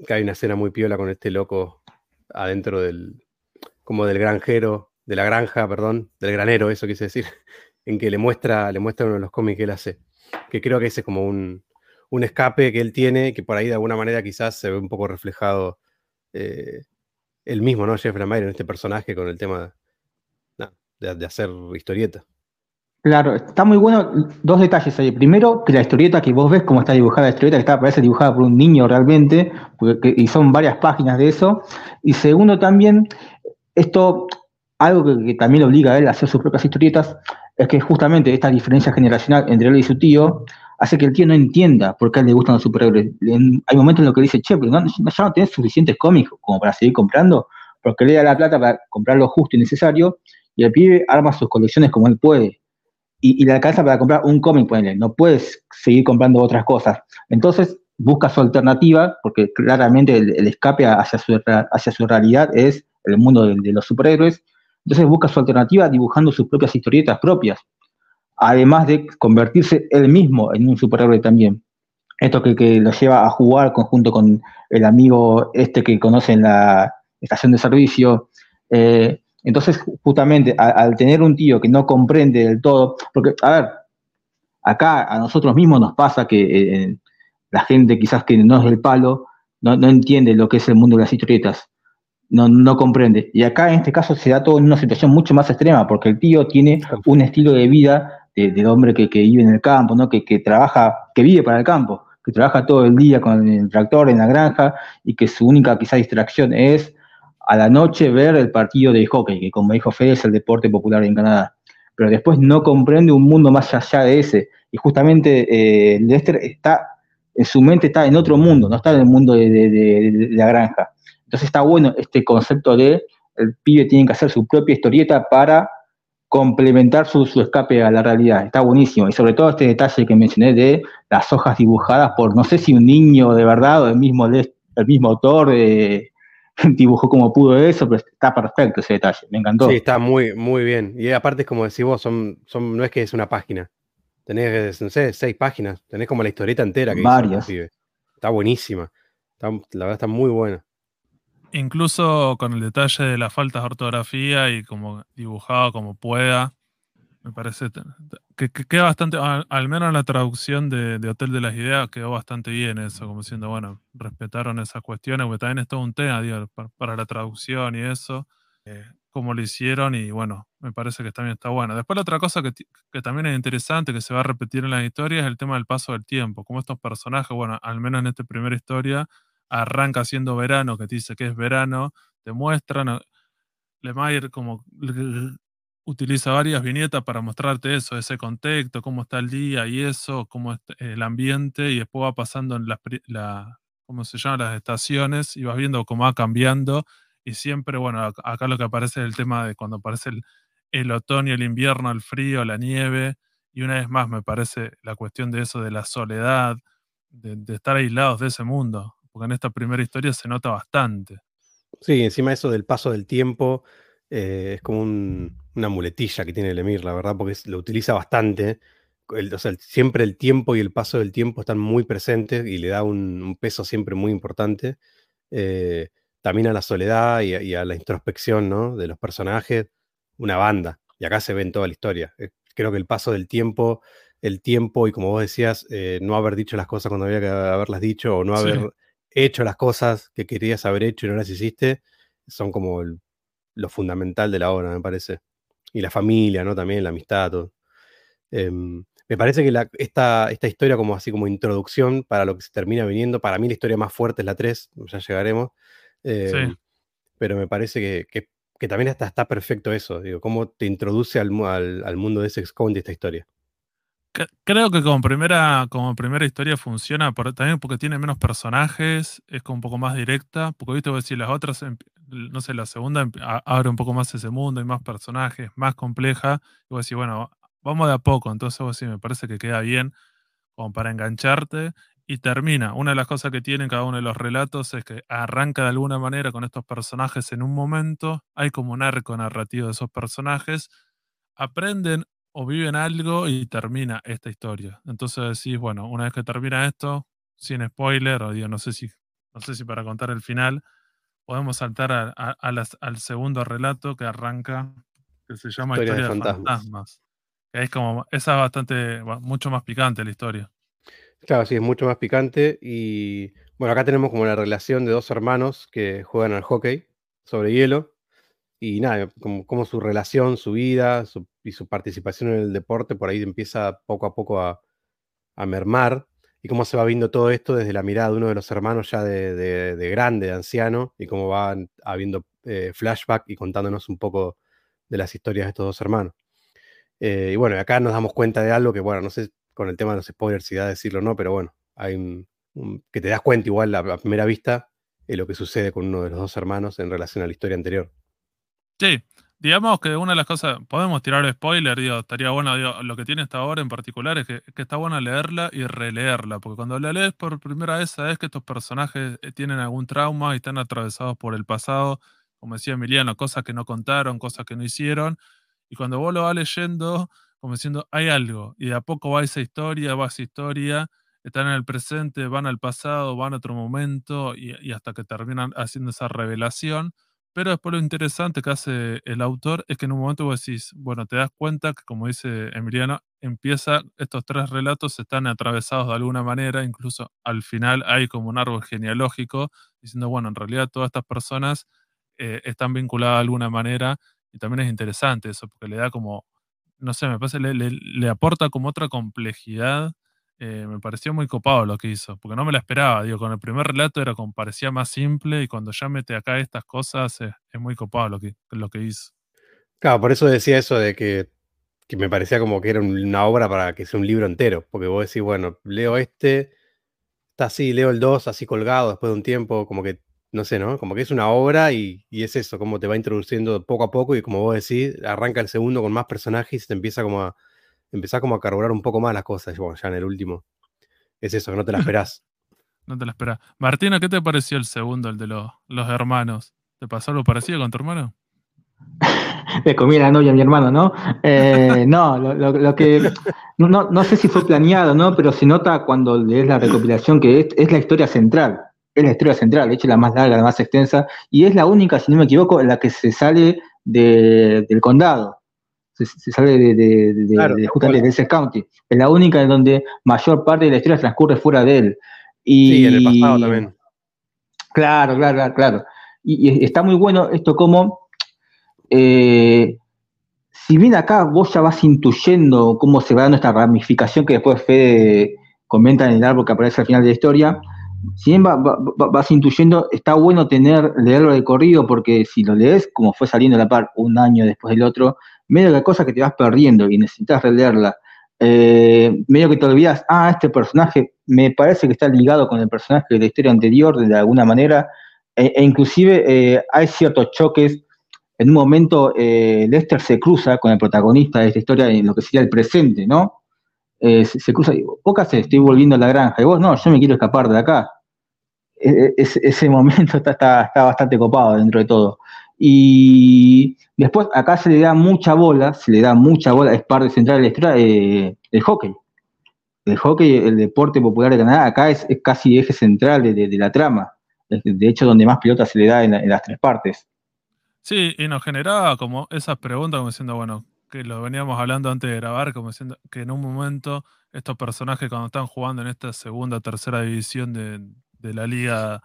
que hay una escena muy piola con este loco adentro del, como del granjero, de la granja, perdón, del granero, eso quise decir, en que le muestra, le muestra uno de los cómics que él hace, que creo que ese es como un, un escape que él tiene, que por ahí de alguna manera quizás se ve un poco reflejado eh, él mismo, ¿no? Jeff Lemire en este personaje con el tema de, hacer historieta. Claro, está muy bueno. Dos detalles ahí. Primero, que la historieta que vos ves, cómo está dibujada la historieta, que está, parece dibujada por un niño realmente, y son varias páginas de eso. Y segundo, también, esto, algo que, también obliga a él a hacer sus propias historietas, es que justamente esta diferencia generacional entre él y su tío hace que el tío no entienda por qué a él le gustan los superhéroes. hay momentos en los que dice, che, pero no, ya no tenés suficientes cómics como para seguir comprando, porque le da la plata para comprar lo justo y necesario, y el pibe arma sus colecciones como él puede y, y le alcanza para comprar un cómic, no puedes seguir comprando otras cosas. Entonces busca su alternativa, porque claramente el, escape hacia su, hacia su realidad es el mundo de, los superhéroes. Entonces busca su alternativa dibujando sus propias historietas propias, además de convertirse él mismo en un superhéroe también. Esto que, lo lleva a jugar conjunto con el amigo este que conoce en la estación de servicio, eh, entonces, justamente, al, tener un tío que no comprende del todo, porque, a ver, acá a nosotros mismos nos pasa que eh, eh, la gente quizás que no es del palo, no, entiende lo que es el mundo de las historietas, no, no comprende. Y acá en este caso se da todo en una situación mucho más extrema, porque el tío tiene un estilo de vida de, hombre que, vive en el campo, ¿no? que, que trabaja, que vive para el campo, que trabaja todo el día con el tractor en la granja y que su única quizá distracción es a la noche ver el partido de hockey, que como dijo Fede es el deporte popular en Canadá. Pero después no comprende un mundo más allá de ese. Y justamente eh, Lester está, en su mente está en otro mundo, no está en el mundo de, la granja. Entonces está bueno este concepto de el pibe tiene que hacer su propia historieta para complementar su, escape a la realidad. Está buenísimo. Y sobre todo este detalle que mencioné de las hojas dibujadas por, no sé si un niño de verdad o el mismo, el mismo autor, de dibujó como pudo eso, pero está perfecto ese detalle, me encantó. Sí, está muy, muy bien. Y aparte es como decís vos, son, son, no es que es una página. Tenés, no sé, seis páginas. Tenés como la historieta entera que Varias. Está buenísima. la verdad está muy buena. Incluso con el detalle de las faltas de ortografía y como dibujado como pueda. Me parece que, queda bastante, al, menos en la traducción de, Hotel de las Ideas, quedó bastante bien eso, como diciendo, bueno, respetaron esas cuestiones, porque también es todo un tema, para, la traducción y eso, eh, como lo hicieron, y bueno, me parece que también está bueno. Después la otra cosa que, que, también es interesante, que se va a repetir en las historias, es el tema del paso del tiempo, como estos personajes, bueno, al menos en esta primera historia, arranca siendo verano, que te dice que es verano, te muestran, Lemire como utiliza varias viñetas para mostrarte eso, ese contexto, cómo está el día y eso, cómo el ambiente, y después va pasando en las, la, ¿cómo se llama? las estaciones y vas viendo cómo va cambiando. Y siempre, bueno, acá lo que aparece es el tema de cuando aparece el, otoño, el invierno, el frío, la nieve. Y una vez más me parece la cuestión de eso, de la soledad, de, estar aislados de ese mundo, porque en esta primera historia se nota bastante. Sí, encima eso del paso del tiempo, eh, es como una muletilla que tiene el Emir, la verdad, porque lo utiliza bastante. o sea, siempre el tiempo y el paso del tiempo están muy presentes y le da un, peso siempre muy importante. Eh, también a la soledad y a, la introspección ¿no? de los personajes, una banda. Y acá se ve en toda la historia. Eh, creo que el paso del tiempo, el tiempo y como vos decías, no haber dicho las cosas cuando había que haberlas dicho o no haber hecho las cosas que querías haber hecho y no las hiciste, son como el lo fundamental de la obra, me parece. Y la familia, ¿no? También la amistad, todo. Em, me parece que esta, esta historia, como así como introducción para lo que se termina viniendo, para mí la historia más fuerte es la 3, ya llegaremos. Em, pero me parece que, también está, está perfecto eso, digo, cómo te introduce al, al, mundo de Sex de esta historia. Creo que como primera, como primera historia funciona también porque tiene menos personajes, es como un poco más directa, porque viste, decir, las otras em, no sé, la segunda abre un poco más ese mundo, hay más personajes, más compleja. Y vos decís, bueno, vamos de a poco. Entonces me parece que queda bien como para engancharte y termina. Una de las cosas que tienen cada uno de los relatos es que arranca de alguna manera con estos personajes en un momento, hay como un arco narrativo de esos personajes, aprenden o viven algo y termina esta historia. Entonces decís, bueno, una vez que termina esto, sin spoiler, o digo, no sé si, no sé si para contar el final, podemos saltar a, al segundo relato que arranca, que se llama Historia, de, fantasmas. Que es como, esa es bastante, mucho más picante la historia. Claro, sí, es mucho más picante. Y bueno, acá tenemos como la relación de dos hermanos que juegan al hockey sobre hielo. Y nada, como, como su relación, su vida y su participación en el deporte por ahí empieza poco a poco a, a mermar y cómo se va viendo todo esto desde la mirada de uno de los hermanos ya de, grande, de anciano, y cómo va habiendo eh, flashback y contándonos un poco de las historias de estos dos hermanos. Eh, y bueno, acá nos damos cuenta de algo que, bueno, no sé con el tema de los spoilers si da decirlo o no, pero bueno, hay que te das cuenta igual a, primera vista de lo que sucede con uno de los dos hermanos en relación a la historia anterior. Sí, digamos que una de las cosas, podemos tirar spoiler, digo, estaría bueno, lo que tiene esta obra en particular es que, está bueno leerla y releerla, porque cuando la lees por primera vez sabes que estos personajes eh, tienen algún trauma y están atravesados por el pasado, como decía Emiliano, cosas que no contaron, cosas que no hicieron, y cuando vos lo vas leyendo, como diciendo, hay algo, y de a poco va esa historia, va esa historia, están en el presente, van al pasado, van a otro momento, y hasta que terminan haciendo esa revelación pero después lo interesante que hace el autor es que en un momento vos decís, bueno, te das cuenta que, como dice Emiliano, empieza, estos tres relatos están atravesados de alguna manera, incluso al final hay como un árbol genealógico, diciendo, bueno, en realidad todas estas personas eh, están vinculadas de alguna manera, y también es interesante eso, porque le da como, no sé, me parece, le, le aporta como otra complejidad eh, me pareció muy copado lo que hizo, porque no me la esperaba. Digo, con el primer relato era como parecía más simple y cuando ya mete acá estas cosas es, muy copado lo que, lo que hizo. Claro, por eso decía eso de que, me parecía como que era una obra para que sea un libro entero, porque vos decís, bueno, leo este, está así, leo el 2 así colgado después de un tiempo, como que, no sé, ¿no? Como que es una obra y, y es eso, como te va introduciendo poco a poco y como vos decís, arranca el segundo con más personajes y te empieza como a empezás como a carburar un poco más las cosas, ya en el último. Es eso, que no te la esperás. no te la esperás. Martina, ¿qué te pareció el segundo, el de los, los hermanos? ¿Te pasó algo parecido con tu hermano? Le comí la novia a mi hermano, ¿no? Eh, no, lo, que. No, no, sé si fue planeado, ¿no? Pero se nota cuando lees la recopilación que es, la historia central. Es la historia central, de hecho, la más larga, la más extensa. Y es la única, si no me equivoco, en la que se sale del condado. Se, sale de, justamente de ese county. Es la única en donde mayor parte de la historia transcurre fuera de él. Y, sí, en el pasado también. Claro, claro, claro. Y, está muy bueno esto como, eh, si bien acá vos ya vas intuyendo cómo se va dando esta ramificación que después Fede comenta en el árbol que aparece al final de la historia, si bien vas intuyendo, está bueno tener, leerlo de corrido, porque si lo lees, como fue saliendo a la par un año después del otro, medio de cosa que te vas perdiendo y necesitas releerla. Eh, medio que te olvidas, ah, este personaje me parece que está ligado con el personaje de la historia anterior de alguna manera, e, e inclusive eh, hay ciertos choques. En un momento eh, Lester se cruza con el protagonista de esta historia en lo que sería el presente, ¿no? se, cruza y vos qué estoy volviendo a la granja, y vos no, yo me quiero escapar de acá. E, e, ese momento está, bastante copado dentro de todo. Y después acá se le da mucha bola, se le da mucha bola, es parte central de la eh, del hockey. El hockey, el deporte popular de Canadá, acá es, casi eje central de, la trama. De hecho, donde más pelota se le da en, las tres partes. Sí, y nos generaba como esas preguntas como diciendo, bueno, que lo veníamos hablando antes de grabar, como diciendo que en un momento estos personajes cuando están jugando en esta segunda, tercera división de, de la liga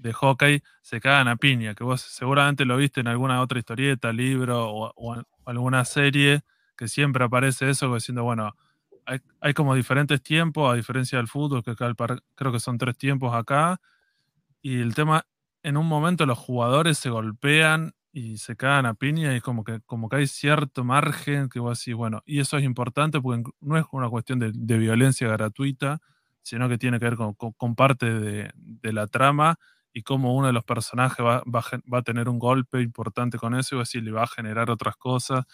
de hockey se cagan a piña, que vos seguramente lo viste en alguna otra historieta, libro o, alguna serie, que siempre aparece eso, diciendo, bueno, hay, como diferentes tiempos, a diferencia del fútbol, que creo que son tres tiempos acá, y el tema, en un momento los jugadores se golpean y se cagan a piña y como que, como que hay cierto margen que vos decís, bueno, y eso es importante porque no es una cuestión de, de violencia gratuita, sino que tiene que ver con, parte de, la trama y cómo uno de los personajes va, a tener un golpe importante con eso y va le va a generar otras cosas.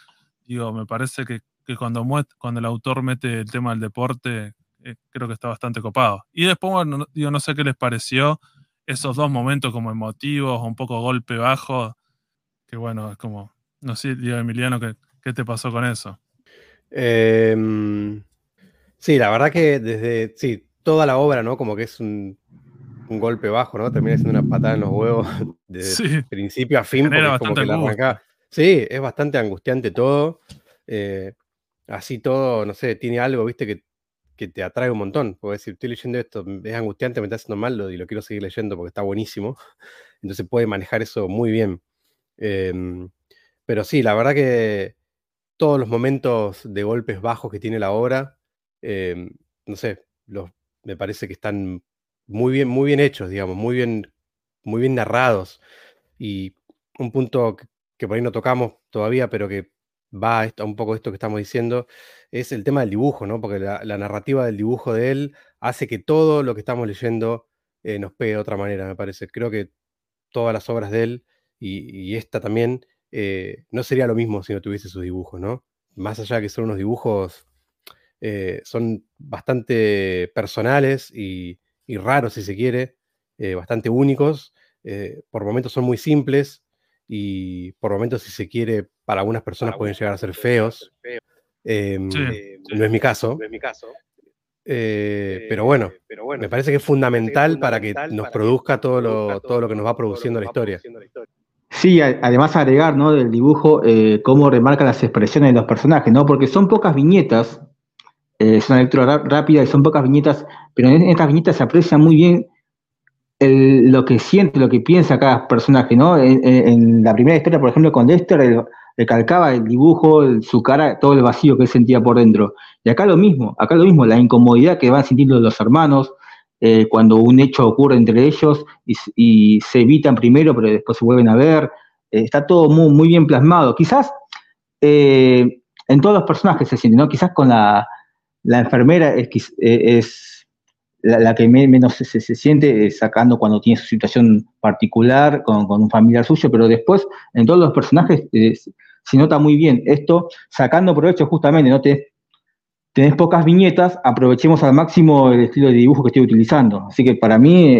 Digo, me parece que, cuando, cuando el autor mete el tema del deporte, eh, creo que está bastante copado. Y después, bueno, digo, no sé qué les pareció esos dos momentos como emotivos, un poco golpe bajo, que bueno, es como, no sé, digo, Emiliano, ¿qué, qué te pasó con eso? Em, sí, la verdad que desde, sí, toda la obra, ¿no? Como que es un, golpe bajo, ¿no? Termina siendo una patada en los huevos de principio a fin. como que la Sí, es bastante angustiante todo. Eh, así todo, no sé, tiene algo, viste, que, te atrae un montón. Puedo decir, estoy leyendo esto, es angustiante, me está haciendo mal y lo quiero seguir leyendo porque está buenísimo. Entonces puede manejar eso muy bien. Em, pero sí, la verdad que todos los momentos de golpes bajos que tiene la obra, em, no sé, los me parece que están muy bien, muy bien hechos, digamos, muy bien, muy bien narrados. Y un punto que, por ahí no tocamos todavía, pero que va a, un poco esto que estamos diciendo, es el tema del dibujo, ¿no? Porque la, narrativa del dibujo de él hace que todo lo que estamos leyendo eh, nos pegue de otra manera, me parece. Creo que todas las obras de él y, esta también eh, no sería lo mismo si no tuviese sus dibujos, ¿no? Más allá de que son unos dibujos eh, son bastante personales y, raros, si se quiere, eh, bastante únicos. Eh, por momentos son muy simples y por momentos, si se quiere, para algunas personas pueden llegar a ser feos. Em, no es mi caso. pero, bueno, me parece que es fundamental para que nos produzca todo lo, todo lo que nos va produciendo la historia. Sí, además agregar, ¿no? Del dibujo, cómo remarca las expresiones de los personajes, ¿no? Porque son pocas viñetas eh, es una lectura rápida y son pocas viñetas, pero en estas viñetas se aprecia muy bien lo que siente, lo que piensa cada personaje, ¿no? En, la primera historia, por ejemplo, con Lester, recalcaba el dibujo, su cara, todo el vacío que él sentía por dentro. Y acá lo mismo, acá lo mismo, la incomodidad que van sintiendo los hermanos eh, cuando un hecho ocurre entre ellos y, se evitan primero, pero después se vuelven a ver. Eh, está todo muy, muy bien plasmado. Quizás en todos los personajes se siente, ¿no? Quizás con la, la enfermera es, eh, es la, que menos se, siente eh, sacando cuando tiene su situación particular con, un familiar suyo, pero después en todos los personajes eh, se nota muy bien esto, sacando provecho justamente, no te, tenés pocas viñetas, aprovechemos al máximo el estilo de dibujo que estoy utilizando. Así que para mí,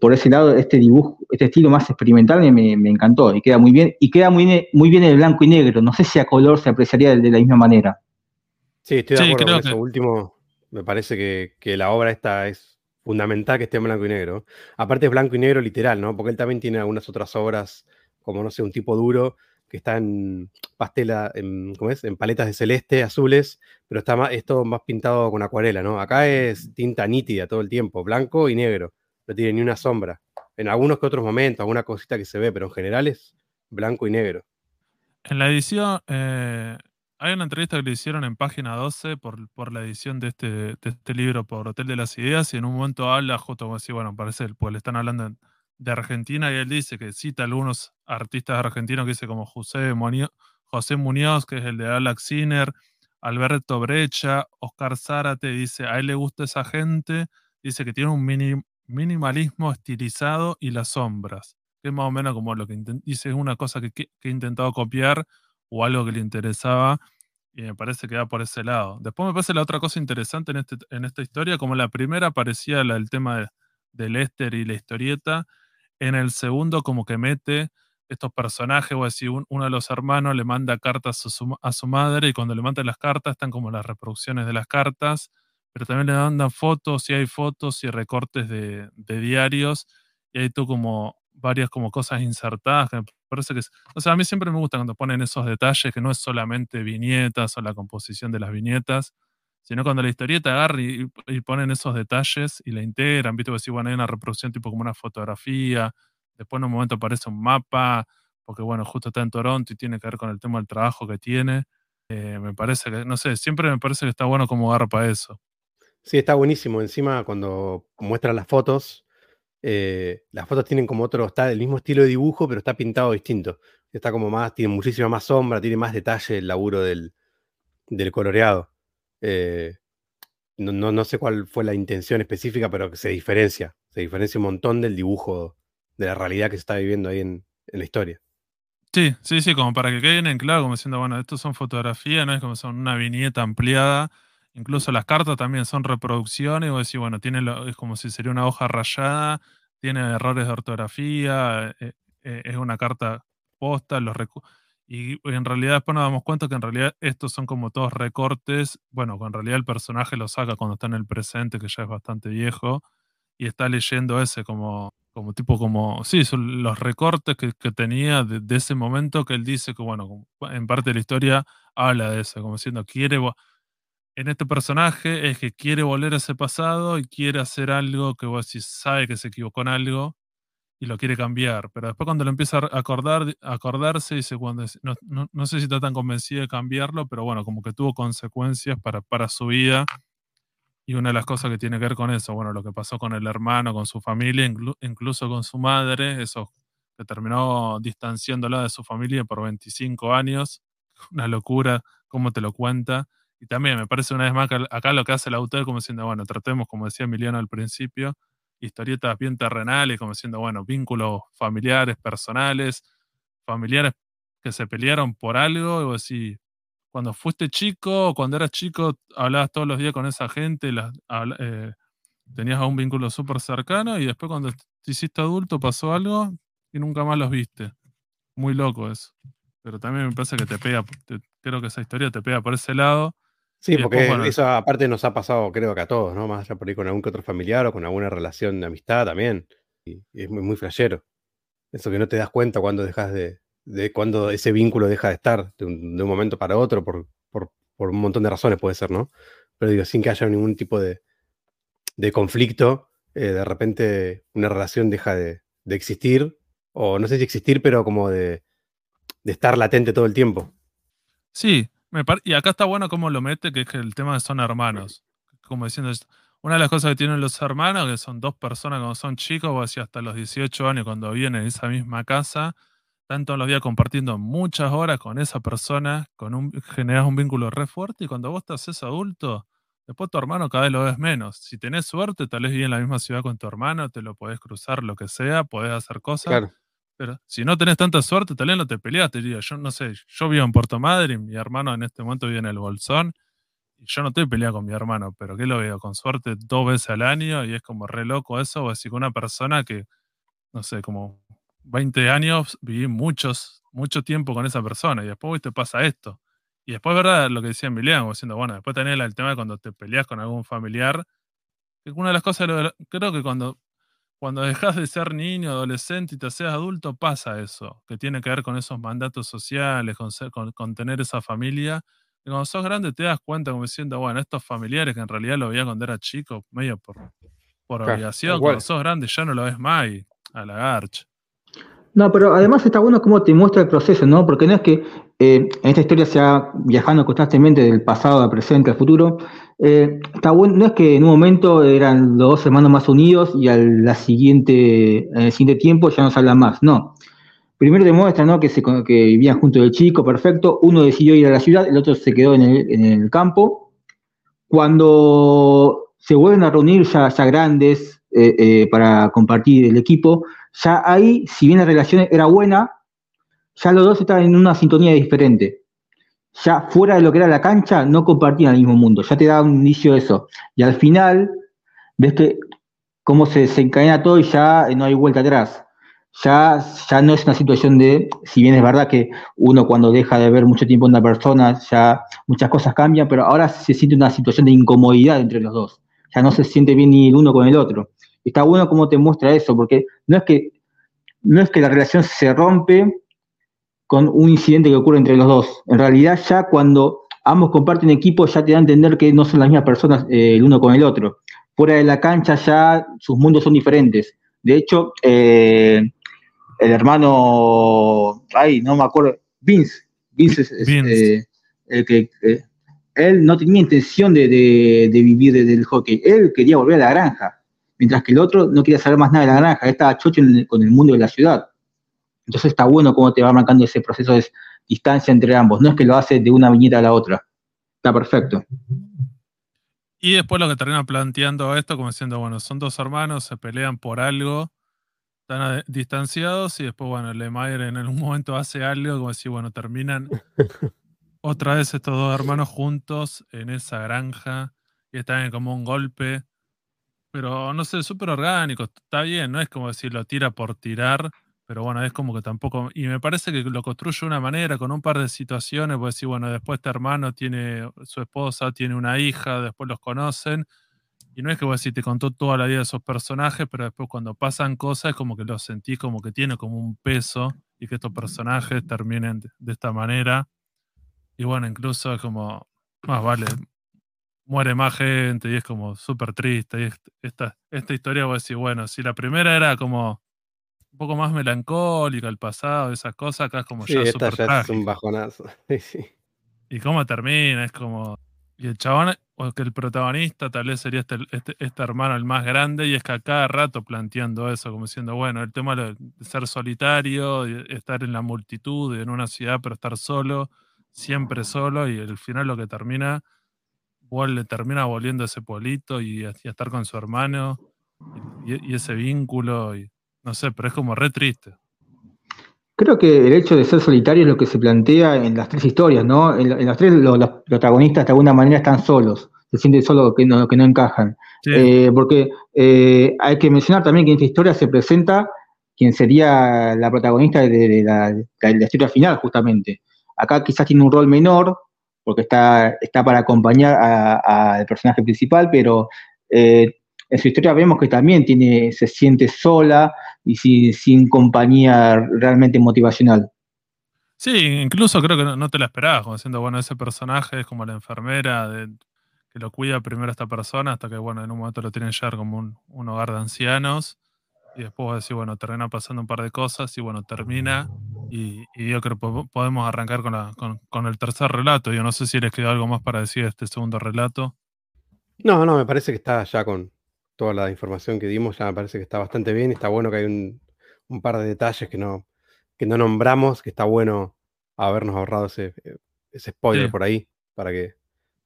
por ese lado, este dibujo, este estilo más experimental me, encantó y queda muy bien, y queda muy muy bien el blanco y negro. No sé si a color se apreciaría de la misma manera. Sí, estoy de acuerdo con eso último. Me parece que, la obra esta es fundamental que esté en blanco y negro. Aparte es blanco y negro literal, ¿no? Porque él también tiene algunas otras obras, como no sé, un tipo duro, que está en pastela, en, ¿cómo es? En paletas de celeste, azules, pero está más, es todo más pintado con acuarela, ¿no? Acá es tinta nítida todo el tiempo, blanco y negro, no tiene ni una sombra. En algunos que otros momentos, alguna cosita que se ve, pero en general es blanco y negro. En la edición, eh, hay una entrevista que le hicieron en página 12 por, por la edición de este, de este libro por Hotel de las Ideas y en un momento habla justo como así, bueno, parece, pues le están hablando de Argentina y él dice que cita algunos artistas argentinos que dice como José, José Muñoz, que es el de Alex Sinner, Alberto Brecha, Oscar Zárate, dice, a él le gusta esa gente, dice que tiene un minimalismo estilizado y las sombras, que es más o menos como lo que dice, es una cosa que, que, he intentado copiar o algo que le interesaba y me parece que va por ese lado. Después me parece la otra cosa interesante en, este, en esta historia, como la primera aparecía el tema de, de Lester y la historieta, en el segundo como que mete estos personajes, o así, uno de los hermanos le manda cartas a su, madre y cuando le mandan las cartas están como las reproducciones de las cartas, pero también le mandan fotos y hay fotos y recortes de, diarios y hay tú como varias como cosas insertadas que parece que o sea, a mí siempre me gusta cuando ponen esos detalles que no es solamente viñetas o la composición de las viñetas, sino cuando la historieta agarra y, ponen esos detalles y la integran, viste, decir, bueno, hay una reproducción tipo como una fotografía, después en un momento aparece un mapa, porque bueno, justo está en Toronto y tiene que ver con el tema del trabajo que tiene. Eh, me parece que, no sé, siempre me parece que está bueno como agarra para eso. Sí, está buenísimo. Encima, cuando muestra las fotos, eh, las fotos tienen como otro, está el mismo estilo de dibujo, pero está pintado distinto. Está como más, tiene muchísima más sombra, tiene más detalle el laburo del, del coloreado. Eh, no, no, sé cuál fue la intención específica, pero que se diferencia. Se diferencia un montón del dibujo de la realidad que se está viviendo ahí en, la historia. Sí, sí, sí, como para que queden en claro, como diciendo, bueno, esto son fotografías, no es como son una viñeta ampliada. Incluso las cartas también son reproducciones, o decir, bueno, tiene es como si sería una hoja rayada, tiene errores de ortografía, eh, eh, es una carta posta, los y en realidad después nos damos cuenta que en realidad estos son como todos recortes. Bueno, en realidad el personaje lo saca cuando está en el presente, que ya es bastante viejo, y está leyendo ese como, como tipo como, sí, son los recortes que, tenía de, ese momento que él dice que, bueno, en parte de la historia habla de eso, como diciendo, quiere, en este personaje es que quiere volver a ese pasado y quiere hacer algo que vos si sabe que se equivocó en algo y lo quiere cambiar. Pero después cuando lo empieza a acordar, acordarse, dice, cuando, no, no, sé si está tan convencido de cambiarlo, pero bueno, como que tuvo consecuencias para, para su vida. Y una de las cosas que tiene que ver con eso, bueno, lo que pasó con el hermano, con su familia, incluso con su madre, eso que terminó distanciándola de su familia por 25 años. Una locura, cómo te lo cuenta. Y también me parece una vez más que acá lo que hace el autor como diciendo, bueno, tratemos, como decía Emiliano al principio, historietas bien terrenales, como diciendo, bueno, vínculos familiares, personales, familiares que se pelearon por algo, o así, cuando fuiste chico, cuando eras chico, hablabas todos los días con esa gente, eh, tenías un vínculo súper cercano y después cuando te hiciste adulto pasó algo y nunca más los viste. Muy loco eso. Pero también me parece que te pega, creo que esa historia te pega por ese lado Sí, porque eso aparte nos ha pasado, creo que a todos, ¿no? Más allá por ahí con algún que otro familiar o con alguna relación de amistad también. Y, es muy, muy flashero. Eso que no te das cuenta cuando dejas de, de cuando ese vínculo deja de estar de un, momento para otro por, por, por, un montón de razones puede ser, ¿no? Pero digo, sin que haya ningún tipo de, de conflicto, eh, de repente una relación deja de, de, existir, o no sé si existir, pero como de, de estar latente todo el tiempo. Sí, y acá está bueno cómo lo mete, que es que el tema de son hermanos. Como diciendo, una de las cosas que tienen los hermanos, que son dos personas cuando son chicos, o así hasta los 18 años, cuando vienen en esa misma casa, están todos los días compartiendo muchas horas con esa persona, con un, generas un vínculo re fuerte, y cuando vos estás ese adulto, después tu hermano cada vez lo ves menos. Si tenés suerte, tal vez vive en la misma ciudad con tu hermano, te lo podés cruzar, lo que sea, podés hacer cosas. Claro. Pero si no tenés tanta suerte, tal vez no te peleaste. Diría, yo no sé, yo vivo en Puerto Madre y mi hermano en este momento vive en el Bolsón. Y yo no estoy peleado con mi hermano, pero ¿qué lo veo? Con suerte dos veces al año y es como re loco eso. O así con una persona que, no sé, como 20 años viví muchos, mucho tiempo con esa persona y después te pasa esto. Y después, ¿verdad? Lo que decía Emiliano, diciendo, bueno, después tenés el tema de cuando te peleas con algún familiar. Que una de las cosas, creo que cuando cuando dejas de ser niño, adolescente y te haces adulto, pasa eso, que tiene que ver con esos mandatos sociales, con, con, tener esa familia. Y cuando sos grande te das cuenta como diciendo, bueno, estos familiares que en realidad lo veía cuando era chico, medio por, por obligación, cuando sos grande ya no lo ves más y a la garcha. No, pero además está bueno cómo te muestra el proceso, ¿no? Porque no es que eh, en esta historia se va viajando constantemente del pasado al presente al futuro. Eh, está bueno, no es que en un momento eran los dos hermanos más unidos y al siguiente, en el siguiente tiempo ya no se hablan más, no. Primero demuestra ¿no? que, se, que vivían juntos el chico, perfecto. Uno decidió ir a la ciudad, el otro se quedó en el, en el campo. Cuando se vuelven a reunir ya, ya grandes eh, para compartir el equipo, ya ahí, si bien la relación era buena, ya los dos estaban en una sintonía diferente. Ya fuera de lo que era la cancha, no compartían el mismo mundo. Ya te da un inicio de eso. Y al final, ves que cómo se desencadena todo y ya no hay vuelta atrás. Ya, ya no es una situación de, si bien es verdad que uno cuando deja de ver mucho tiempo a una persona, ya muchas cosas cambian, pero ahora se siente una situación de incomodidad entre los dos. Ya no se siente bien ni el uno con el otro. Está bueno cómo te muestra eso, porque no es que, no es que la relación se rompe con un incidente que ocurre entre los dos. En realidad ya cuando ambos comparten equipo ya te da a entender que no son las mismas personas eh, el uno con el otro. Fuera de la cancha ya sus mundos son diferentes. De hecho, eh, el hermano, ay, no me acuerdo, Vince, Vince es, eh, el que él no tenía intención de, de vivir del hockey, él quería volver a la granja mientras que el otro no quería saber más nada de la granja, estaba chocho con el mundo de la ciudad. Entonces está bueno cómo te va marcando ese proceso de distancia entre ambos, no es que lo hace de una viñeta a la otra, está perfecto. Y después lo que termina planteando esto como diciendo, bueno, son dos hermanos, se pelean por algo, están distanciados y después, bueno, Lemaire en algún momento hace algo como decir, bueno, terminan otra vez estos dos hermanos juntos en esa granja y están como un golpe pero no sé, súper orgánico, está bien, no es como decir lo tira por tirar, pero bueno, es como que tampoco, y me parece que lo construye de una manera, con un par de situaciones, puede decir, bueno, después este hermano tiene su esposa, tiene una hija, después los conocen, y no es que voy a decir, te contó toda la vida de esos personajes, pero después cuando pasan cosas es como que los sentís como que tiene como un peso y que estos personajes terminen de esta manera. Y bueno, incluso es como, más vale, muere más gente y es como súper triste. Y esta, esta historia voy a decir, bueno, si la primera era como un poco más melancólica, el pasado, esas cosas, acá es como ya súper ya es un bajonazo. Y cómo termina, es como... Y el chabón, o que el protagonista tal vez sería este, este, este, hermano el más grande, y es que a cada rato planteando eso, como diciendo, bueno, el tema de ser solitario, de estar en la multitud, en una ciudad, pero estar solo, siempre solo, y al final lo que termina le termina volviendo a ese pueblito y a, estar con su hermano y, ese vínculo, y no sé, pero es como re triste. Creo que el hecho de ser solitario es lo que se plantea en las tres historias, ¿no? En, las tres los, protagonistas de alguna manera están solos, se sienten solos que no, que no encajan. Eh, porque eh, hay que mencionar también que en esta historia se presenta quien sería la protagonista de, la, de la historia final, justamente. Acá quizás tiene un rol menor, porque está, está para acompañar al personaje principal, pero eh, en su historia vemos que también tiene, se siente sola y sin, compañía realmente motivacional. Sí, incluso creo que no, te la esperabas, como diciendo, bueno, ese personaje es como la enfermera que lo cuida primero a esta persona hasta que, bueno, en un momento lo tienen ya como un, un hogar de ancianos y después va a decir, bueno, termina pasando un par de cosas y bueno, termina. Y, yo creo que podemos arrancar con, con, el tercer relato. Yo no sé si les quedó algo más para decir de este segundo relato. No, no, me parece que está ya con toda la información que dimos, ya me parece que está bastante bien. Está bueno que hay un, un par de detalles que no, que no nombramos, que está bueno habernos ahorrado ese, ese spoiler por ahí para que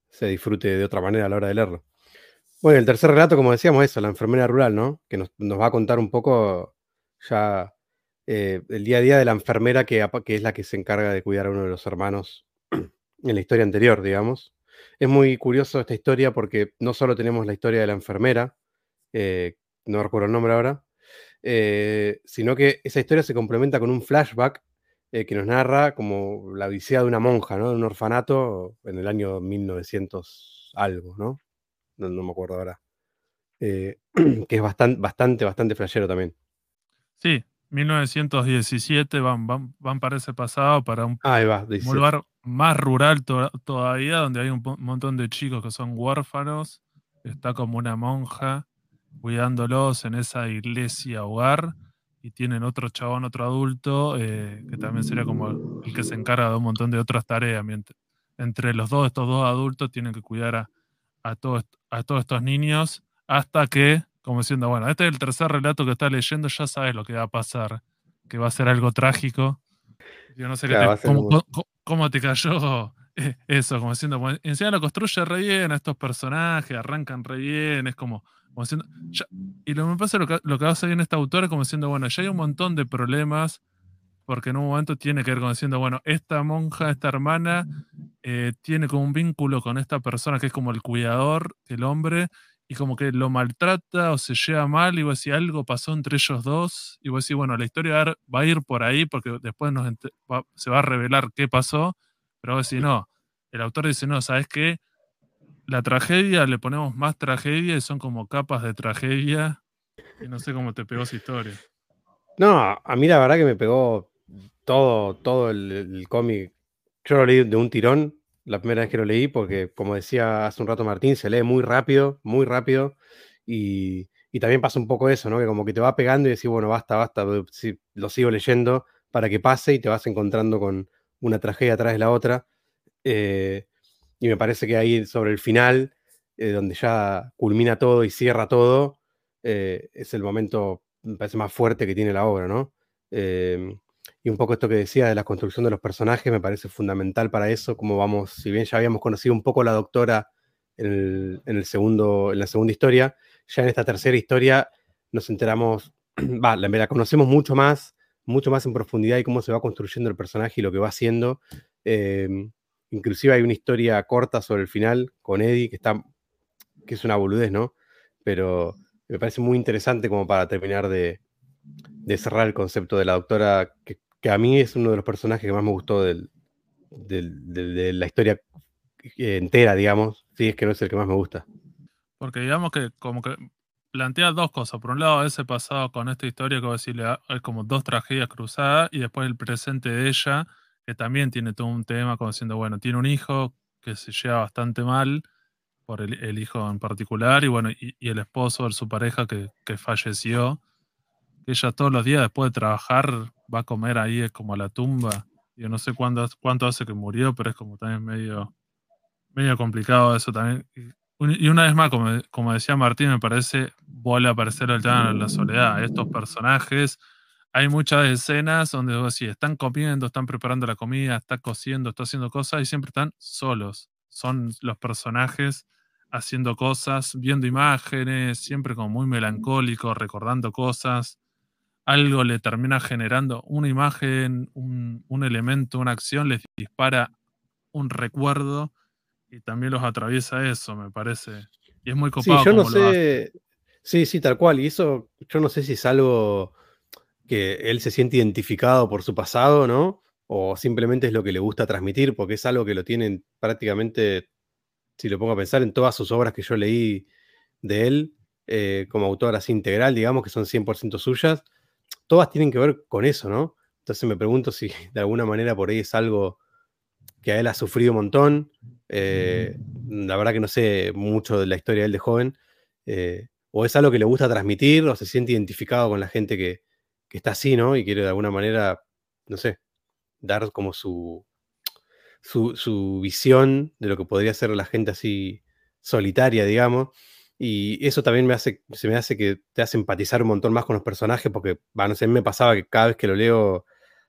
se disfrute de otra manera a la hora de leerlo. Bueno, el tercer relato, como decíamos, eso, la enfermera rural, ¿no? Que nos, va a contar un poco ya eh, el día a día de la enfermera que, es la que se encarga de cuidar a uno de los hermanos en la historia anterior, digamos. Es muy curioso esta historia porque no solo tenemos la historia de la enfermera, eh, no recuerdo el nombre ahora, eh, sino que esa historia se complementa con un flashback que nos narra como la odisea de una monja, ¿no? De un orfanato en el año 1900 algo, ¿no? No, me acuerdo ahora. que es bastante, bastante, bastante flashero también. Sí, 1917 van, van, van para ese pasado, para un, lugar más rural todavía, donde hay un montón de chicos que son huérfanos. Está como una monja cuidándolos en esa iglesia hogar y tienen otro chabón, otro adulto, eh, que también sería como el que se encarga de un montón de otras tareas. Entre los dos, estos dos adultos tienen que cuidar a, a, todos, a todos estos niños hasta que como diciendo, bueno, este es el tercer relato que está leyendo, ya sabes lo que va a pasar, que va a ser algo trágico. Yo no sé cómo, te cayó eso, como diciendo, bueno, encima lo construye re bien a estos personajes, arrancan re bien, es como, como diciendo, y lo que me pasa lo que, lo que hace bien este autor es como diciendo, bueno, ya hay un montón de problemas, porque en un momento tiene que ver con diciendo, bueno, esta monja, esta hermana, eh, tiene como un vínculo con esta persona que es como el cuidador, el hombre, y como que lo maltrata o se lleva mal y vos decís, algo pasó entre ellos dos y vos decís, bueno, la historia va a ir por ahí porque después nos se va a revelar qué pasó, pero vos decís, no, el autor dice, no, ¿sabes qué? La tragedia, le ponemos más tragedia y son como capas de tragedia y no sé cómo te pegó esa historia. No, a mí la verdad que me pegó todo, todo el, cómic. Yo lo leí de un tirón, la primera vez que lo leí, porque como decía hace un rato Martín, se lee muy rápido, muy rápido, y, también pasa un poco eso, ¿no? Que como que te va pegando y decís, bueno, basta, basta, lo sigo leyendo para que pase y te vas encontrando con una tragedia atrás de la otra. Eh, y me parece que ahí sobre el final, eh, donde ya culmina todo y cierra todo, eh, es el momento, me parece, más fuerte que tiene la obra, ¿no? Y un poco esto que decía de la construcción de los personajes me parece fundamental para eso, como vamos, si bien ya habíamos conocido un poco la doctora en, el, segundo, en la segunda historia, ya en esta tercera historia nos enteramos, va, la, conocemos mucho más, mucho más en profundidad y cómo se va construyendo el personaje y lo que va haciendo. Em, inclusive hay una historia corta sobre el final con Eddie, que está, que es una boludez, ¿no? Pero me parece muy interesante como para terminar de, de cerrar el concepto de la doctora, que, a mí es uno de los personajes que más me gustó de la historia entera, digamos, si es que no es el que más me gusta. Porque digamos que como que plantea dos cosas. Por un lado, ese pasado con esta historia que decirle, es como dos tragedias cruzadas, y después el presente de ella, que también tiene todo un tema, como diciendo, bueno, tiene un hijo que se lleva bastante mal, por el, hijo en particular, y bueno, y, el esposo de su pareja que, que falleció ella todos los días después de trabajar va a comer ahí, es como a la tumba. Yo no sé cuánto hace que murió, pero es como también medio, medio complicado eso también. Y una vez más, como, como decía Martín, me parece, vuelve a aparecer el tema de la soledad. Estos personajes, hay muchas escenas donde si están comiendo, están preparando la comida, están cociendo, están haciendo cosas y siempre están solos. Son los personajes haciendo cosas, viendo imágenes, siempre como muy melancólicos, recordando cosas algo le termina generando una imagen, un, elemento, una acción, les dispara un recuerdo y también los atraviesa eso, me parece. Y es muy copado. Sí, yo no sé. Sí, sí, tal cual. Y eso, yo no sé si es algo que él se siente identificado por su pasado, ¿no? O simplemente es lo que le gusta transmitir, porque es algo que lo tienen prácticamente, si lo pongo a pensar, en todas sus obras que yo leí de él, eh, como autor así integral, digamos, que son 100% suyas todas tienen que ver con eso, ¿no? Entonces me pregunto si de alguna manera por ahí es algo que a él ha sufrido un montón. Eh, la verdad que no sé mucho de la historia de él de joven. Eh, o es algo que le gusta transmitir, o se siente identificado con la gente que, está así, ¿no? Y quiere de alguna manera, no sé, dar como su, su, su visión de lo que podría ser la gente así solitaria, digamos. Y eso también me hace, se me hace que te hace empatizar un montón más con los personajes, porque, bueno, no sé, me pasaba que cada vez que lo leo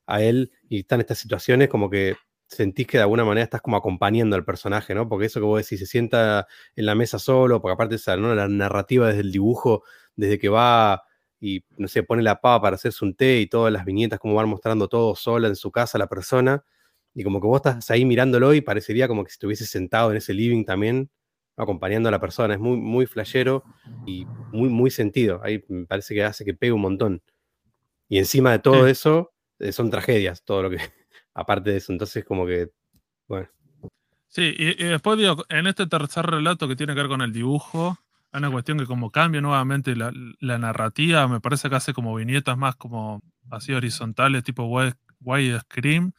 a él y están estas situaciones, como que sentís que de alguna manera estás como acompañando al personaje, ¿no? Porque eso que vos decís, se sienta en la mesa solo, porque aparte esa, ¿no? La narrativa desde el dibujo, desde que va y, no sé, pone la pava para hacerse un té y todas las viñetas, como van mostrando todo sola en su casa la persona, y como que vos estás ahí mirándolo y parecería como que si estuviese sentado en ese living también, acompañando a la persona. Es muy, muy flashero y muy, muy sentido. Ahí me parece que hace que pegue un montón. Y encima de todo eso, eh, son tragedias, todo lo que, aparte de eso. Entonces, como que, bueno. Sí, y, después digo, en este tercer relato que tiene que ver con el dibujo, hay una cuestión que como cambia nuevamente la, narrativa, me parece que hace como viñetas más como así horizontales, tipo screen,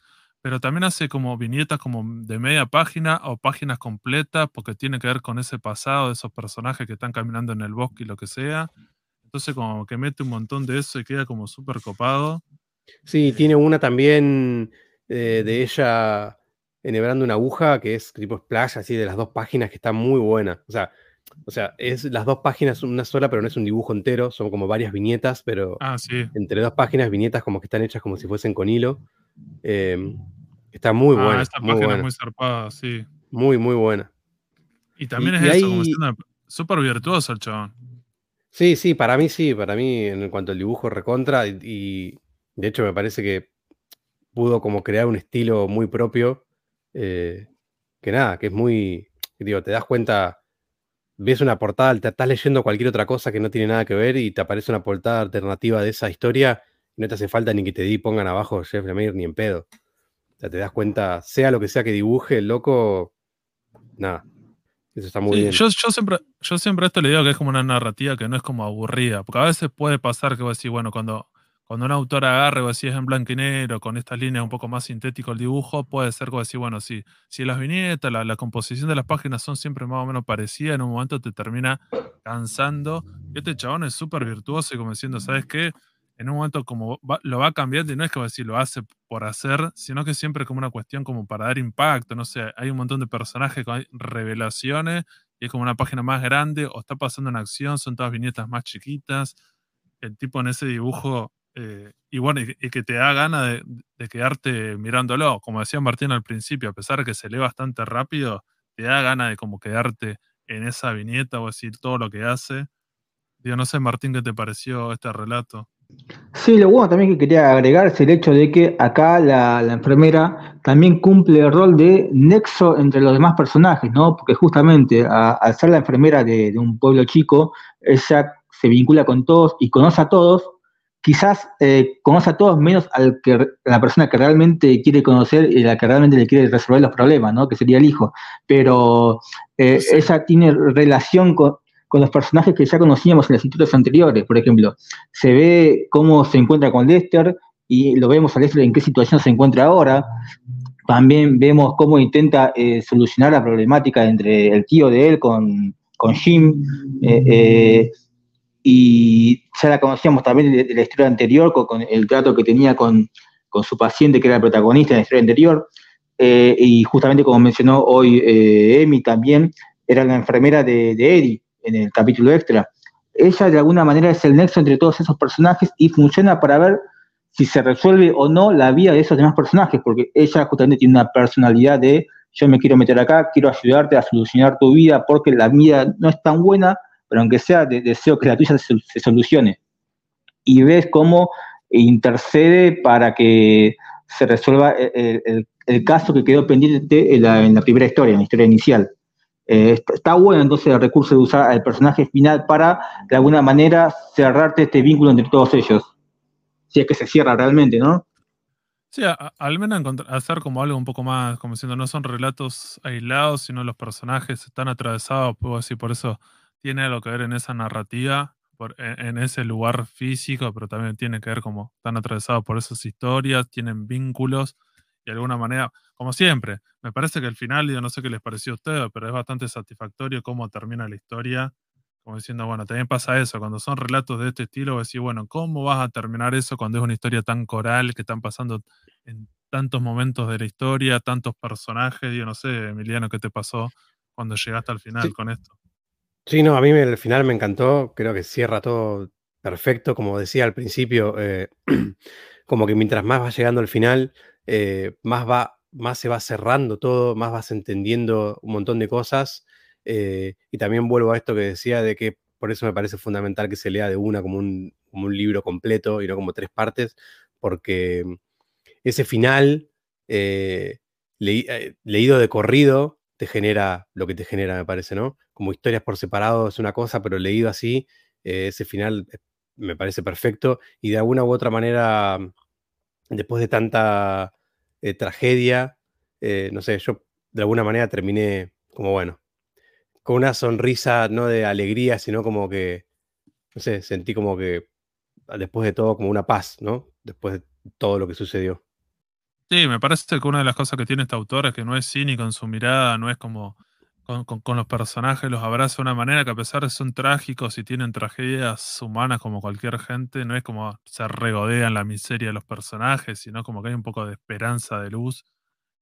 pero también hace como viñetas como de media página o páginas completas, porque tiene que ver con ese pasado de esos personajes que están caminando en el bosque y lo que sea. Entonces como que mete un montón de eso y queda como súper copado. Sí, tiene una también eh, de ella enhebrando una aguja que es tipo splash así de las dos páginas que está muy buena. O sea, o sea, es las dos páginas una sola, pero no es un dibujo entero, son como varias viñetas, pero ah, entre dos páginas, viñetas como que están hechas como si fuesen con hilo. Em, está muy ah, buena. Esta página es muy zarpada, sí. Muy, muy buena. Y también es eso, como siendo súper virtuoso el chabón. Sí, sí, para mí sí, para mí en cuanto al dibujo recontra, y, de hecho me parece que pudo como crear un estilo muy propio, eh, que nada, que es muy, digo, te das cuenta ves una portada, te estás leyendo cualquier otra cosa que no tiene nada que ver y te aparece una portada alternativa de esa historia y no te hace falta ni que te di pongan abajo Jeff Lemire ni en pedo. O sea, te das cuenta, sea lo que sea que dibuje el loco, nada. Eso está muy bien. Yo, yo, siempre, yo siempre esto le digo que es como una narrativa que no es como aburrida, porque a veces puede pasar que vos decís, bueno, cuando cuando un autor agarre o si es en blanco y negro, con estas líneas un poco más sintético el dibujo, puede ser como decir, bueno, si, si las viñetas, la, composición de las páginas son siempre más o menos parecidas, en un momento te termina cansando. este chabón es súper virtuoso y como diciendo, ¿sabes qué? En un momento como lo va cambiando y no es como decir lo hace por hacer, sino que siempre como una cuestión como para dar impacto, no sé, hay un montón de personajes con revelaciones y es como una página más grande o está pasando una acción, son todas viñetas más chiquitas. El tipo en ese dibujo eh, y bueno, y, que te da gana de, quedarte mirándolo. Como decía Martín al principio, a pesar de que se lee bastante rápido, te da gana de como quedarte en esa viñeta o decir todo lo que hace. Digo, no sé, Martín, ¿qué te pareció este relato? Sí, lo bueno también que quería agregar es el hecho de que acá la, enfermera también cumple el rol de nexo entre los demás personajes, ¿no? Porque justamente al ser la enfermera de, de un pueblo chico, ella se vincula con todos y conoce a todos, quizás eh, conoce a todos menos al que la persona que realmente quiere conocer y la que realmente le quiere resolver los problemas, ¿no? Que sería el hijo. Pero eh, ella tiene relación con, los personajes que ya conocíamos en las institutos anteriores, por ejemplo. Se ve cómo se encuentra con Lester y lo vemos a Lester en qué situación se encuentra ahora. También vemos cómo intenta eh, solucionar la problemática entre el tío de él con, con Jim. Eh, y ya la conocíamos también de, la historia anterior, con, el trato que tenía con, su paciente, que era el protagonista en la historia anterior, eh, y justamente como mencionó hoy eh, Emi también, era la enfermera de, Eddie en el capítulo extra. Ella de alguna manera es el nexo entre todos esos personajes y funciona para ver si se resuelve o no la vida de esos demás personajes, porque ella justamente tiene una personalidad de yo me quiero meter acá, quiero ayudarte a solucionar tu vida porque la vida no es tan buena, pero aunque sea, deseo que la tuya se, solucione. Y ves cómo intercede para que se resuelva el, caso que quedó pendiente en la, primera historia, en la historia inicial. Eh, está bueno entonces el recurso de usar al personaje final para, de alguna manera, cerrarte este vínculo entre todos ellos. Si es que se cierra realmente, ¿no? Sí, al menos hacer como algo un poco más, como diciendo, no son relatos aislados, sino los personajes están atravesados, puedo decir, por eso tiene algo que ver en esa narrativa, e, en, ese lugar físico, pero también tiene que ver como están atravesados por esas historias, tienen vínculos de alguna manera, como siempre, me parece que el final, yo no sé qué les pareció a ustedes, pero es bastante satisfactorio cómo termina la historia, como diciendo, bueno, también pasa eso, cuando son relatos de este estilo, decir, bueno, ¿cómo vas a terminar eso cuando es una historia tan coral que están pasando en tantos momentos de la historia, tantos personajes? Yo no sé, Emiliano, ¿qué te pasó cuando llegaste al final con esto? Sí, no, a mí el final me encantó, creo que cierra todo perfecto, como decía al principio, eh, como que mientras más va llegando al final, eh, más, va, más se va cerrando todo, más vas entendiendo un montón de cosas. Eh, y también vuelvo a esto que decía de que por eso me parece fundamental que se lea de una como un, como un libro completo y no como tres partes, porque ese final leído de corrido te genera lo que te genera, me parece, ¿no? Como historias por separado es una cosa, pero leído así, eh, ese final eh, me parece perfecto y de alguna u otra manera, después de tanta eh, tragedia, no sé, yo de alguna manera terminé como, bueno, con una sonrisa no de alegría, sino como que, no sé, sentí como que después de todo como una paz, ¿no? Después de todo lo que sucedió. Sí, me parece que una de las cosas que tiene este autor es que no es cínico en su mirada, no es como con, los personajes, los abraza de una manera que a pesar de son trágicos y tienen tragedias humanas como cualquier gente, no es como se regodean la miseria de los personajes, sino como que hay un poco de esperanza, de luz,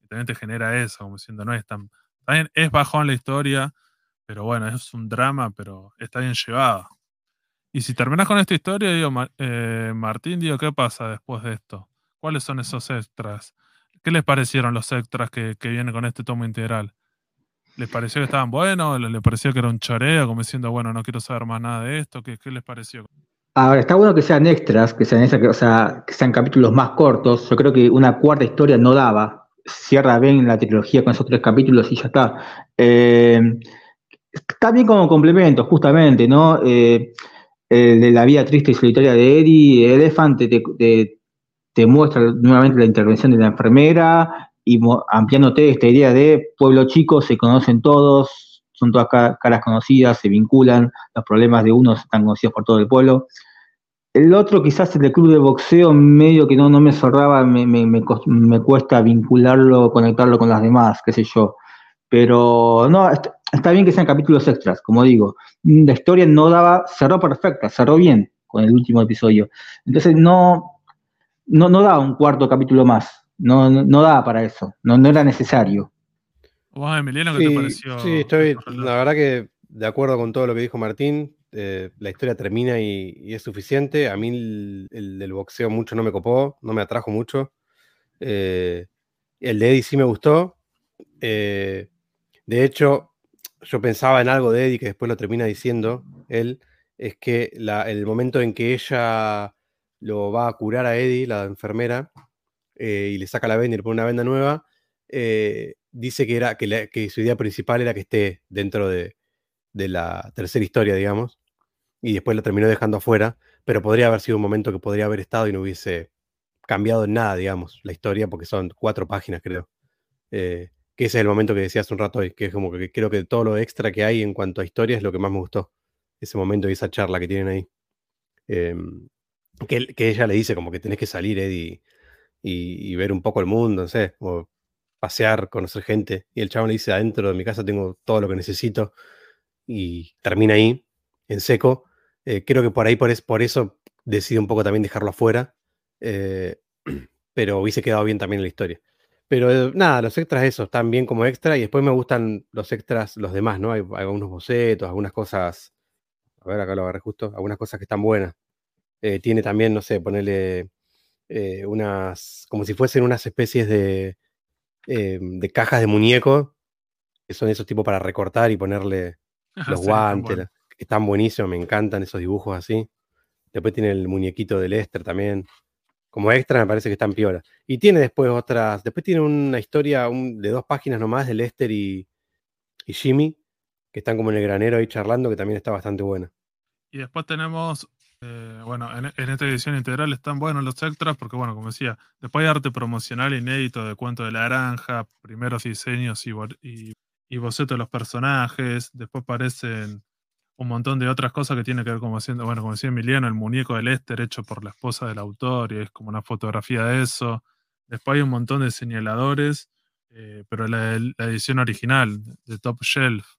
y también te genera eso, como diciendo, no es tan... También es bajón la historia, pero bueno, es un drama, pero está bien llevada. Y si terminas con esta historia, digo, eh, Martín, digo, ¿qué pasa después de esto? ¿Cuáles son esos extras? ¿Qué les parecieron los extras que, que vienen con este tomo integral? ¿Les pareció que estaban buenos? ¿Les pareció que era un choreo? Como diciendo, bueno, no quiero saber más nada de esto. ¿Qué, les pareció? Ahora, está bueno que sean extras, que sean, o sea, que sean capítulos más cortos. Yo creo que una cuarta historia no daba. Cierra bien la trilogía con esos tres capítulos y ya está. Eh, está bien como complemento, justamente, ¿no? Eh, el de la vida triste y solitaria de Eddie, Elefante te, te muestra nuevamente la intervención de la enfermera, y ampliándote esta idea de pueblo chico, se conocen todos, son todas caras conocidas, se vinculan, los problemas de unos están conocidos por todo el pueblo. El otro, quizás el del club de boxeo, medio que no, no me cerraba, me, me, cuesta vincularlo, conectarlo con las demás, qué sé yo. Pero no, está bien que sean capítulos extras, como digo. La historia no daba, cerró perfecta, cerró bien con el último episodio. Entonces no, no, no daba un cuarto capítulo más. No, no, daba para eso, no, no era necesario. ¿Vos, Emiliano, qué te pareció? Sí, estoy, la verdad que de acuerdo con todo lo que dijo Martín, eh, la historia termina y, es suficiente. A mí el, del boxeo mucho no me copó, no me atrajo mucho. Eh, el de Eddie sí me gustó. Eh, de hecho, yo pensaba en algo de Eddie que después lo termina diciendo él, es que el momento en que ella lo va a curar a Eddie, la enfermera, eh, y le saca la venda y le pone una venda nueva, eh, dice que, era, que, su idea principal era que esté dentro de, la tercera historia, digamos, y después la terminó dejando afuera, pero podría haber sido un momento que podría haber estado y no hubiese cambiado en nada, digamos, la historia, porque son cuatro páginas, creo. Eh, que ese es el momento que decía hace un rato hoy, que es como que creo que todo lo extra que hay en cuanto a historia es lo que más me gustó. Ese momento y esa charla que tienen ahí. Em, que, que, ella le dice como que tenés que salir, Eddie, y, ver un poco el mundo, no sé, o pasear, conocer gente. Y el chavo le dice, adentro de mi casa tengo todo lo que necesito y termina ahí, en seco. Eh, creo que por ahí, por, es, por eso, decide un poco también dejarlo afuera, eh, pero hubiese quedado bien también en la historia. Pero eh, nada, los extras esos están bien como extra y después me gustan los extras, los demás, ¿no? Hay, algunos bocetos, algunas cosas, a ver, acá lo agarré justo, algunas cosas que están buenas. tiene también, no sé, ponerle eh, unas, como si fuesen unas especies de, eh, de cajas de muñeco, que son esos tipos para recortar y ponerle los guantes, que están buenísimos, me encantan esos dibujos así. Después tiene el muñequito de Lester también. Como extra me parece que están piola. Y tiene después otras, después tiene una historia de dos páginas nomás de Lester y, y Jimmy, que están como en el granero ahí charlando, que también está bastante buena. Y después tenemos eh, bueno, en, esta edición integral están buenos los extras porque, bueno, como decía, después hay arte promocional inédito de Cuento de la Granja, primeros diseños y, y, bocetos de los personajes, después aparecen un montón de otras cosas que tienen que ver como haciendo, bueno, como decía Emiliano, el muñeco del Lester hecho por la esposa del autor y es como una fotografía de eso. Después hay un montón de señaladores, eh, pero la, la, edición original de Top Shelf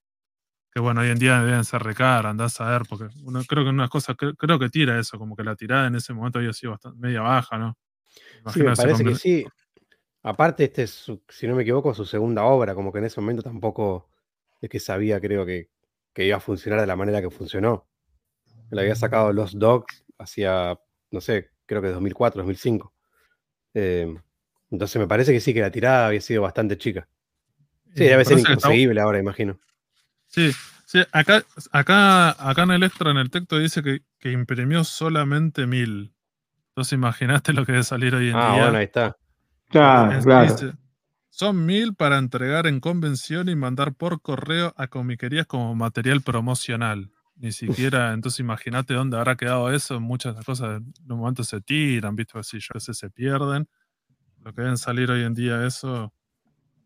que bueno, hoy en día deben ser recar, andás a ver, porque uno creo que una cosa, creo, que tira eso, como que la tirada en ese momento había sido bastante media baja, ¿no? sí, me parece que sí. Aparte, este es, si no me equivoco, su segunda obra, como que en ese momento tampoco es que sabía, creo que, que iba a funcionar de la manera que funcionó. Le había sacado Los Dogs hacia, no sé, creo que 2004, 2005. Em, entonces me parece que sí, que la tirada había sido bastante chica. Sí, debe ser inconseguible ahora, imagino. Sí, sí, acá, acá, acá en el extra, en el texto, dice que, imprimió solamente mil. Entonces imaginaste lo que debe salir hoy en ah, día. bueno, ahí está. Claro, claro. son mil para entregar en convención y mandar por correo a comiquerías como material promocional. Ni siquiera, entonces imagínate dónde habrá quedado eso. Muchas cosas en un momento se tiran, visto así, yo sé, se pierden. Lo que deben salir hoy en día, eso.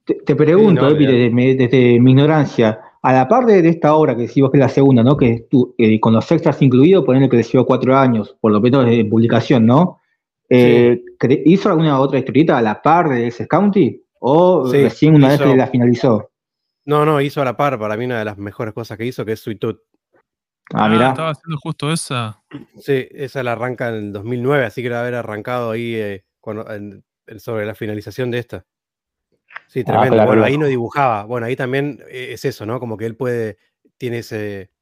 Te, pregunto, desde, mi, ignorancia, a la par de, esta obra que decimos que es la segunda, ¿no? Que eh, con los extras incluidos, ponerle que le cuatro años, por lo menos de publicación, ¿no? Eh, ¿Hizo alguna otra historieta a la par de ese County? ¿O recién una vez que la finalizó? No, no, hizo a la par, para mí una de las mejores cosas que hizo, que es Sweet Tooth. Ah, mira. Estaba haciendo justo esa. Sí, esa la arranca en el 2009, así que debe haber arrancado ahí eh, sobre la finalización de esta. Sí, ah, tremendo. bueno, ahí no dibujaba. Bueno, ahí también eh, es eso, ¿no? Como que él puede, tiene ese,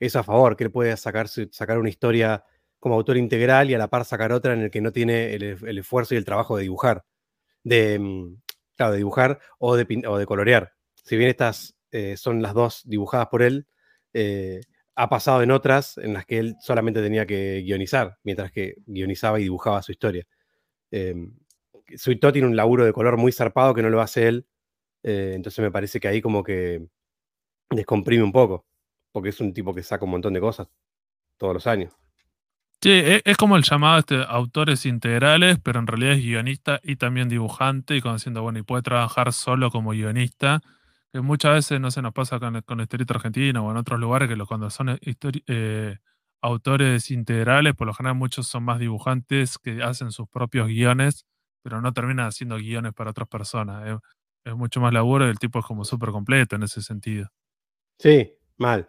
eso a favor, que él puede sacar, sacar una historia como autor integral y a la par sacar otra en el que no tiene el, esfuerzo y el trabajo de dibujar. De, mm, claro, de dibujar o de, o de colorear. Si bien estas eh, son las dos dibujadas por él, eh, ha pasado en otras en las que él solamente tenía que guionizar, mientras que guionizaba y dibujaba su historia. Eh, Suito tiene un laburo de color muy zarpado que no lo hace él, eh, entonces me parece que ahí como que descomprime un poco, porque es un tipo que saca un montón de cosas todos los años. Sí, e, es, como el llamado este, autores integrales, pero en realidad es guionista y también dibujante, y conociendo, bueno, y puede trabajar solo como guionista que muchas veces no se nos pasa con, con Historieta Argentina o en otros lugares que cuando son eh, autores integrales, por lo general muchos son más dibujantes que hacen sus propios guiones, pero no terminan haciendo guiones para otras personas. Es, mucho más laburo y el tipo es como súper completo en ese sentido. Sí, mal.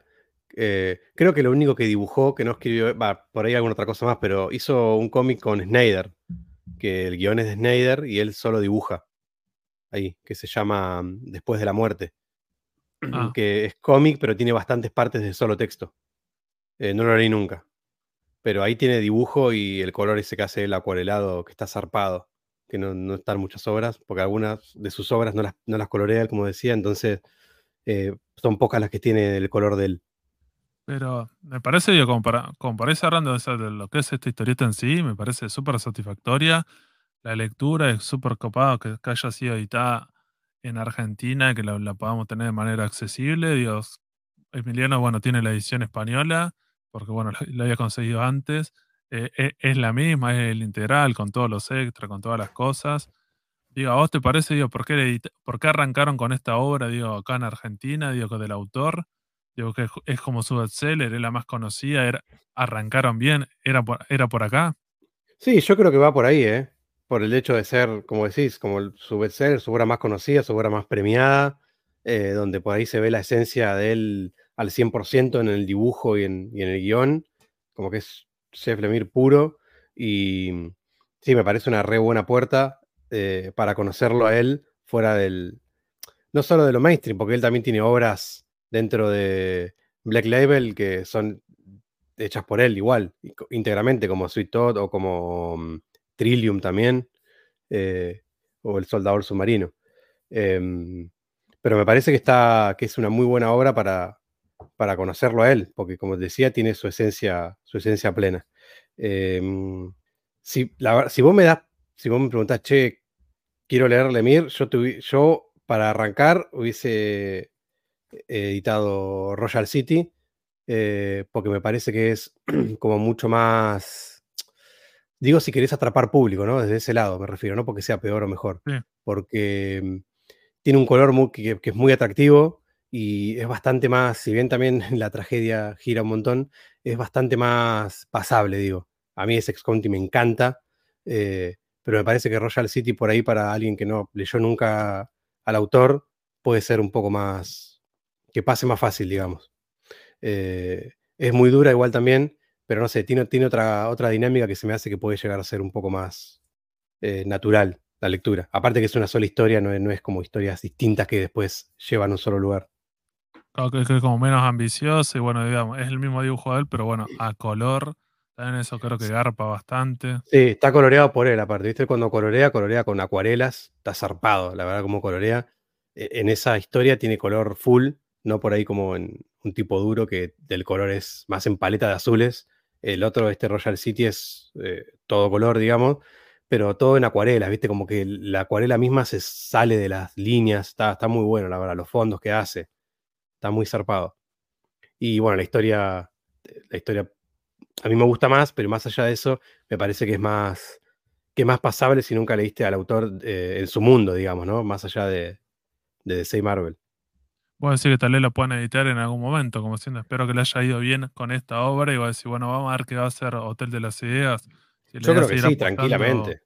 Eh, creo que lo único que dibujó, que no escribió, va, por ahí alguna otra cosa más, pero hizo un cómic con Snyder, que el guion es de Snyder y él solo dibuja ahí, que se llama mm, Después de la muerte. Ah. Que es cómic, pero tiene bastantes partes de solo texto. Eh, no lo leí nunca. Pero ahí tiene dibujo y el color ese que hace el acuarelado, que está zarpado. Que no, están muchas obras, porque algunas de sus obras no las, no las colorea como decía, entonces eh, son pocas las que tiene el color de él. Pero me parece, digo, como para, como para hablando de, lo que es esta historieta en sí, me parece súper satisfactoria la lectura es súper copado que, haya sido editada en Argentina, que la, podamos tener de manera accesible. Dios, Emiliano, bueno, tiene la edición española, porque bueno, la, había conseguido antes. Eh, eh, es la misma, es el integral, con todos los extras, con todas las cosas. Digo, ¿a vos te parece, digo, por qué, por qué arrancaron con esta obra, digo, acá en Argentina, digo, del autor? Digo, que es como su bestseller, es la más conocida, arrancaron bien, era era por acá. Sí, yo creo que va por ahí, ¿eh? por el hecho de ser, como decís, como su bestseller, su obra más conocida, su obra más premiada, eh, donde por ahí se ve la esencia de él al 100% en el dibujo y en, el guion, como que es Chef Lemire puro, y sí, me parece una re buena puerta eh, para conocerlo a él fuera del, no solo de lo mainstream, porque él también tiene obras dentro de Black Label que son hechas por él igual, íntegramente, como Sweet Todd o como mm, Trillium también, eh, o El Soldador Submarino. Em, pero me parece que, está, que es una muy buena obra para, para conocerlo a él, porque como decía, tiene su esencia, su esencia plena. Em, si, si, vos me das, si vos me preguntás, che, quiero leer Lemir, yo, yo para arrancar hubiese editado Royal City, eh, porque me parece que es como mucho más Digo si querés atrapar público, ¿no? Desde ese lado me refiero, no porque sea peor o mejor. Porque mm, tiene un color muy, que, es muy atractivo y es bastante más, si bien también la tragedia gira un montón, es bastante más pasable, digo. A mí ese County me encanta, eh, pero me parece que Royal City por ahí para alguien que no leyó nunca al autor puede ser un poco más, que pase más fácil, digamos. Eh, es muy dura igual también, pero no sé, tiene, tiene otra, otra dinámica que se me hace que puede llegar a ser un poco más eh, natural la lectura. Aparte que es una sola historia, no no es como historias distintas que después llevan a un solo lugar. Claro, que es como menos ambicioso y bueno, digamos, es el mismo dibujo de él, pero bueno, a color. También eso creo que garpa bastante. Sí, está coloreado por él, aparte. ¿Viste? Cuando colorea, colorea con acuarelas. Está zarpado, la verdad, como colorea. E, en esa historia tiene color full, no por ahí como en un tipo duro que del color es más en paleta de azules. El otro, este Royal City, es eh, todo color, digamos, pero todo en acuarela, ¿viste? Como que la acuarela misma se sale de las líneas, está, está muy bueno, la verdad, los fondos que hace, está muy zarpado. Y bueno, la historia, la historia a mí me gusta más, pero más allá de eso, me parece que es más, que más pasable si nunca leíste al autor eh, en su mundo, digamos, ¿no? Más allá de, de DC Marvel. Voy a decir que tal vez lo puedan editar en algún momento, como siendo, espero que le haya ido bien con esta obra y voy a decir, bueno, vamos a ver qué va a ser Hotel de las Ideas. Yo creo que sí, tranquilamente.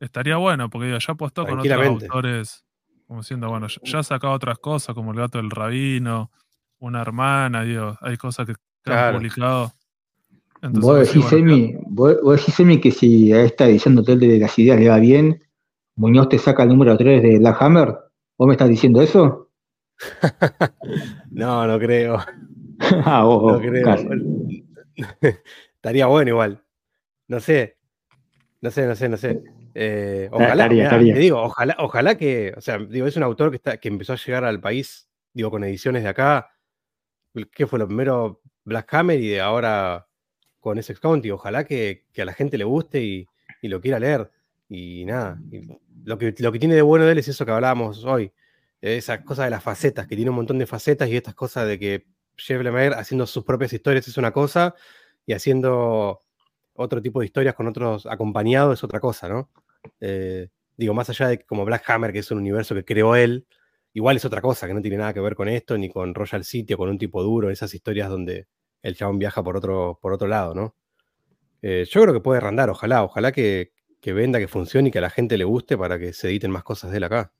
Estaría bueno, porque ya apostó con otros autores, como siendo, bueno, ya ha sacado otras cosas, como El gato del rabino, Una hermana, digo, hay cosas que, han publicado. vos, decís, Semi, vos, Semi, que si a esta edición de Hotel de las Ideas le va bien, Muñoz te saca el número 3 de Black Hammer. ¿Vos me estás diciendo eso? no, no creo. ah, vos, no creo. Estaría bueno igual. No sé. No sé, no sé, no sé. Eh, ojalá, digo, ojalá, ojalá que, o sea, digo, es un autor que, está, que empezó a llegar al país, digo, con ediciones de acá. ¿Qué fue lo primero? Black Hammer y de ahora con ese County. Ojalá que, a la gente le guste y, lo quiera leer. Y nada, lo, que, lo que tiene de bueno de él es eso que hablábamos hoy esa cosa de las facetas, que tiene un montón de facetas y estas cosas de que Jeff Lemire haciendo sus propias historias es una cosa y haciendo otro tipo de historias con otros acompañados es otra cosa, ¿no? Eh, digo, más allá de como Black Hammer, que es un universo que creó él, igual es otra cosa, que no tiene nada que ver con esto, ni con Royal City o con un tipo duro, esas historias donde el chabón viaja por otro, por otro lado, ¿no? Eh, yo creo que puede randar, ojalá, ojalá que, que venda, que funcione y que a la gente le guste para que se editen más cosas de él acá.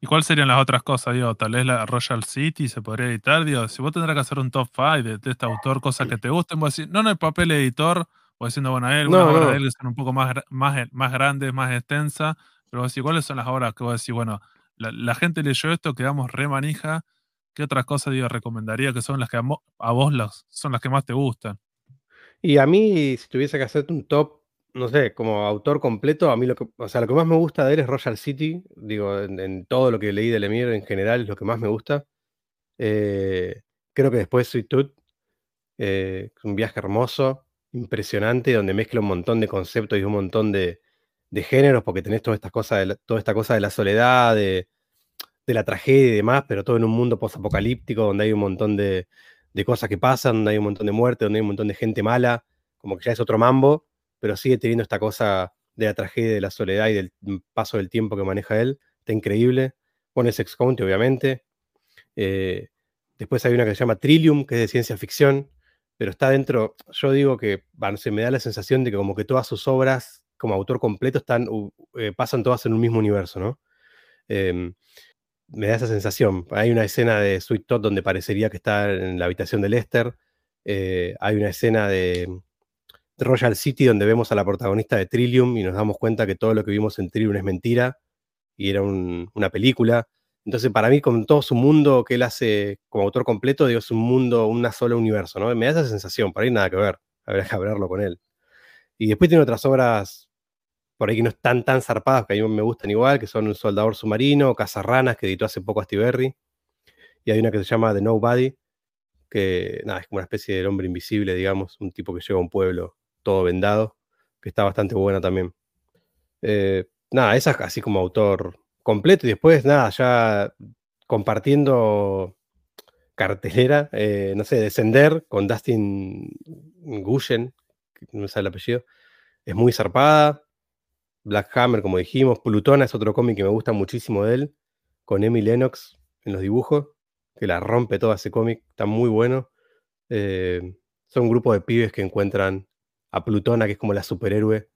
¿Y cuáles serían las otras cosas? Digo, tal vez la Royal City se podría editar. Digo, si vos tendrás que hacer un top 5 de, este autor, cosas que te gusten, vos decir, no en el papel editor, o diciendo, bueno, hay algunas obras de él que son un poco más, más, más grandes, más extensas, pero vos decís, ¿cuáles son las obras que vos decís, bueno, la, gente leyó esto, quedamos re manija, ¿qué otras cosas, digo, recomendaría que son las que a, a vos las, son las que más te gustan? Y a mí, si tuviese que hacerte un top no sé, como autor completo, a mí lo que, o sea, lo que más me gusta de él es Royal City, digo, en, todo lo que leí de Lemire en general es lo que más me gusta. Eh, creo que después Sweet Tooth, eh, un viaje hermoso, impresionante, donde mezcla un montón de conceptos y un montón de, géneros, porque tenés toda esta cosa de la, toda esta cosa de la soledad, de, la tragedia y demás, pero todo en un mundo post-apocalíptico, donde hay un montón de, cosas que pasan, donde hay un montón de muerte, donde hay un montón de gente mala, como que ya es otro mambo pero sigue teniendo esta cosa de la tragedia, de la soledad y del paso del tiempo que maneja él. Está increíble. Pone Sex County, obviamente. Eh, después hay una que se llama Trillium, que es de ciencia ficción, pero está dentro, yo digo que se me da la sensación de que como que todas sus obras como autor completo están, eh, pasan todas en un mismo universo, ¿no? Em, me da esa sensación. Hay una escena de Sweet Todd donde parecería que está en la habitación de Lester. Eh, hay una escena de, Royal City, donde vemos a la protagonista de Trillium y nos damos cuenta que todo lo que vimos en Trillium es mentira y era una película. Entonces, para mí, con todo su mundo que él hace como autor completo, digo, es un mundo, una sola universo, ¿no? Me da esa sensación, por ahí nada que ver, habría que hablarlo con él. Y después tiene otras obras por ahí que no están tan zarpadas, que a mí me gustan igual, que son Un Soldador Submarino, Cazarranas, que editó hace poco a Berry. Y hay una que se llama The Nobody, que nada, es como una especie de hombre invisible, digamos, un tipo que llega a un pueblo todo vendado, que está bastante buena también. Eh, nada, esa es así como autor completo y después, nada, ya compartiendo cartelera, eh, no sé, Descender con Dustin Gushen, no me sale el apellido, es muy zarpada. Black Hammer, como dijimos, Plutona es otro cómic que me gusta muchísimo de él, con Emmy Lennox en los dibujos, que la rompe todo ese cómic, está muy bueno. Eh, son un grupo de pibes que encuentran a Plutona, que es como la superhéroe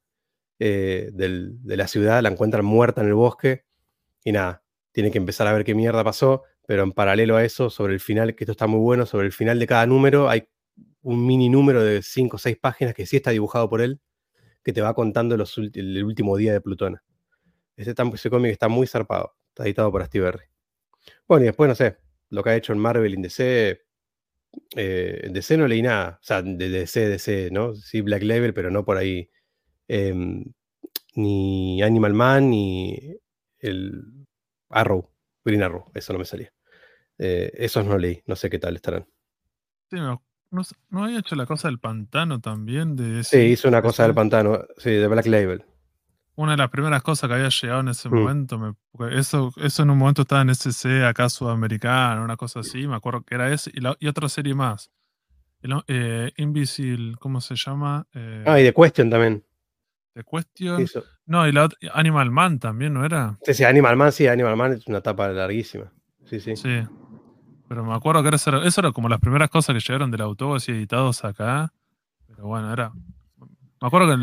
eh, de la ciudad, la encuentran muerta en el bosque y nada, tiene que empezar a ver qué mierda pasó, pero en paralelo a eso, sobre el final, que esto está muy bueno, sobre el final de cada número hay un mini número de 5 o 6 páginas que sí está dibujado por él, que te va contando los, el último día de Plutona. Ese, ese cómic está muy zarpado, está editado por Steve Bueno, y después, no sé, lo que ha hecho en Marvel y DC, eh, DC no leí nada, o sea, de DC, DC, ¿no? Sí, Black Label, pero no por ahí. Em, ni Animal Man, ni el Arrow, Green Arrow, eso no me salía. Eh, esos no leí, no sé qué tal estarán. Sí, no, no, había hecho la cosa del pantano también. De sí, hizo una cosa del pantano, sí, de Black Label una de las primeras cosas que había llegado en ese mm. momento. eso, eso en un momento estaba en SC acá sudamericano, una cosa así. Me acuerdo que era ese y, otra serie más. Eh, Invisible, ¿cómo se llama? Eh, ah, y The Question también. The Question. No, y la Animal Man también, ¿no era? Sí, sí, Animal Man, sí, Animal Man es una etapa larguísima. Sí, sí. Sí. Pero me acuerdo que era, eso era como las primeras cosas que llegaron del autor así editados acá. Pero bueno, era. Me acuerdo que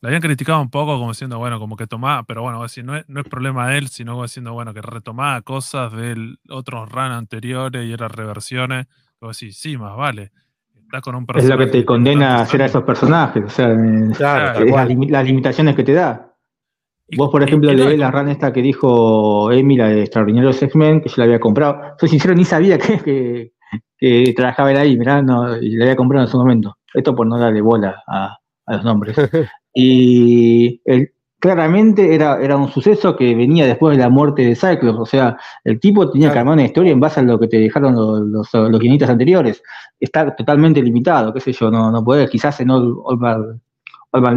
la habían criticado un poco como diciendo, bueno, como que tomaba, pero bueno, así, no, es, no es problema de él, sino como diciendo, bueno, que retomaba cosas de otros run anteriores y eran reversiones. Como así, sí, más vale. Con un es lo que te condena a hacer a esos personajes, o sea, las, limitaciones que te da. Vos, por ejemplo, leí la run esta que dijo Emi, la de Extraordinarios X-Men, que yo la había comprado. Soy sincero, ni sabía que, que, trabajaba él ahí, mirá, no, y la había comprado en su momento. Esto por no darle bola a, a los nombres. Y claramente era, era un suceso que venía después de la muerte de Cyclops. O sea, el tipo tenía que armar una historia en base a lo que te dejaron los, los, guionistas anteriores. Está totalmente limitado, qué sé yo, no, no puede, quizás en Olman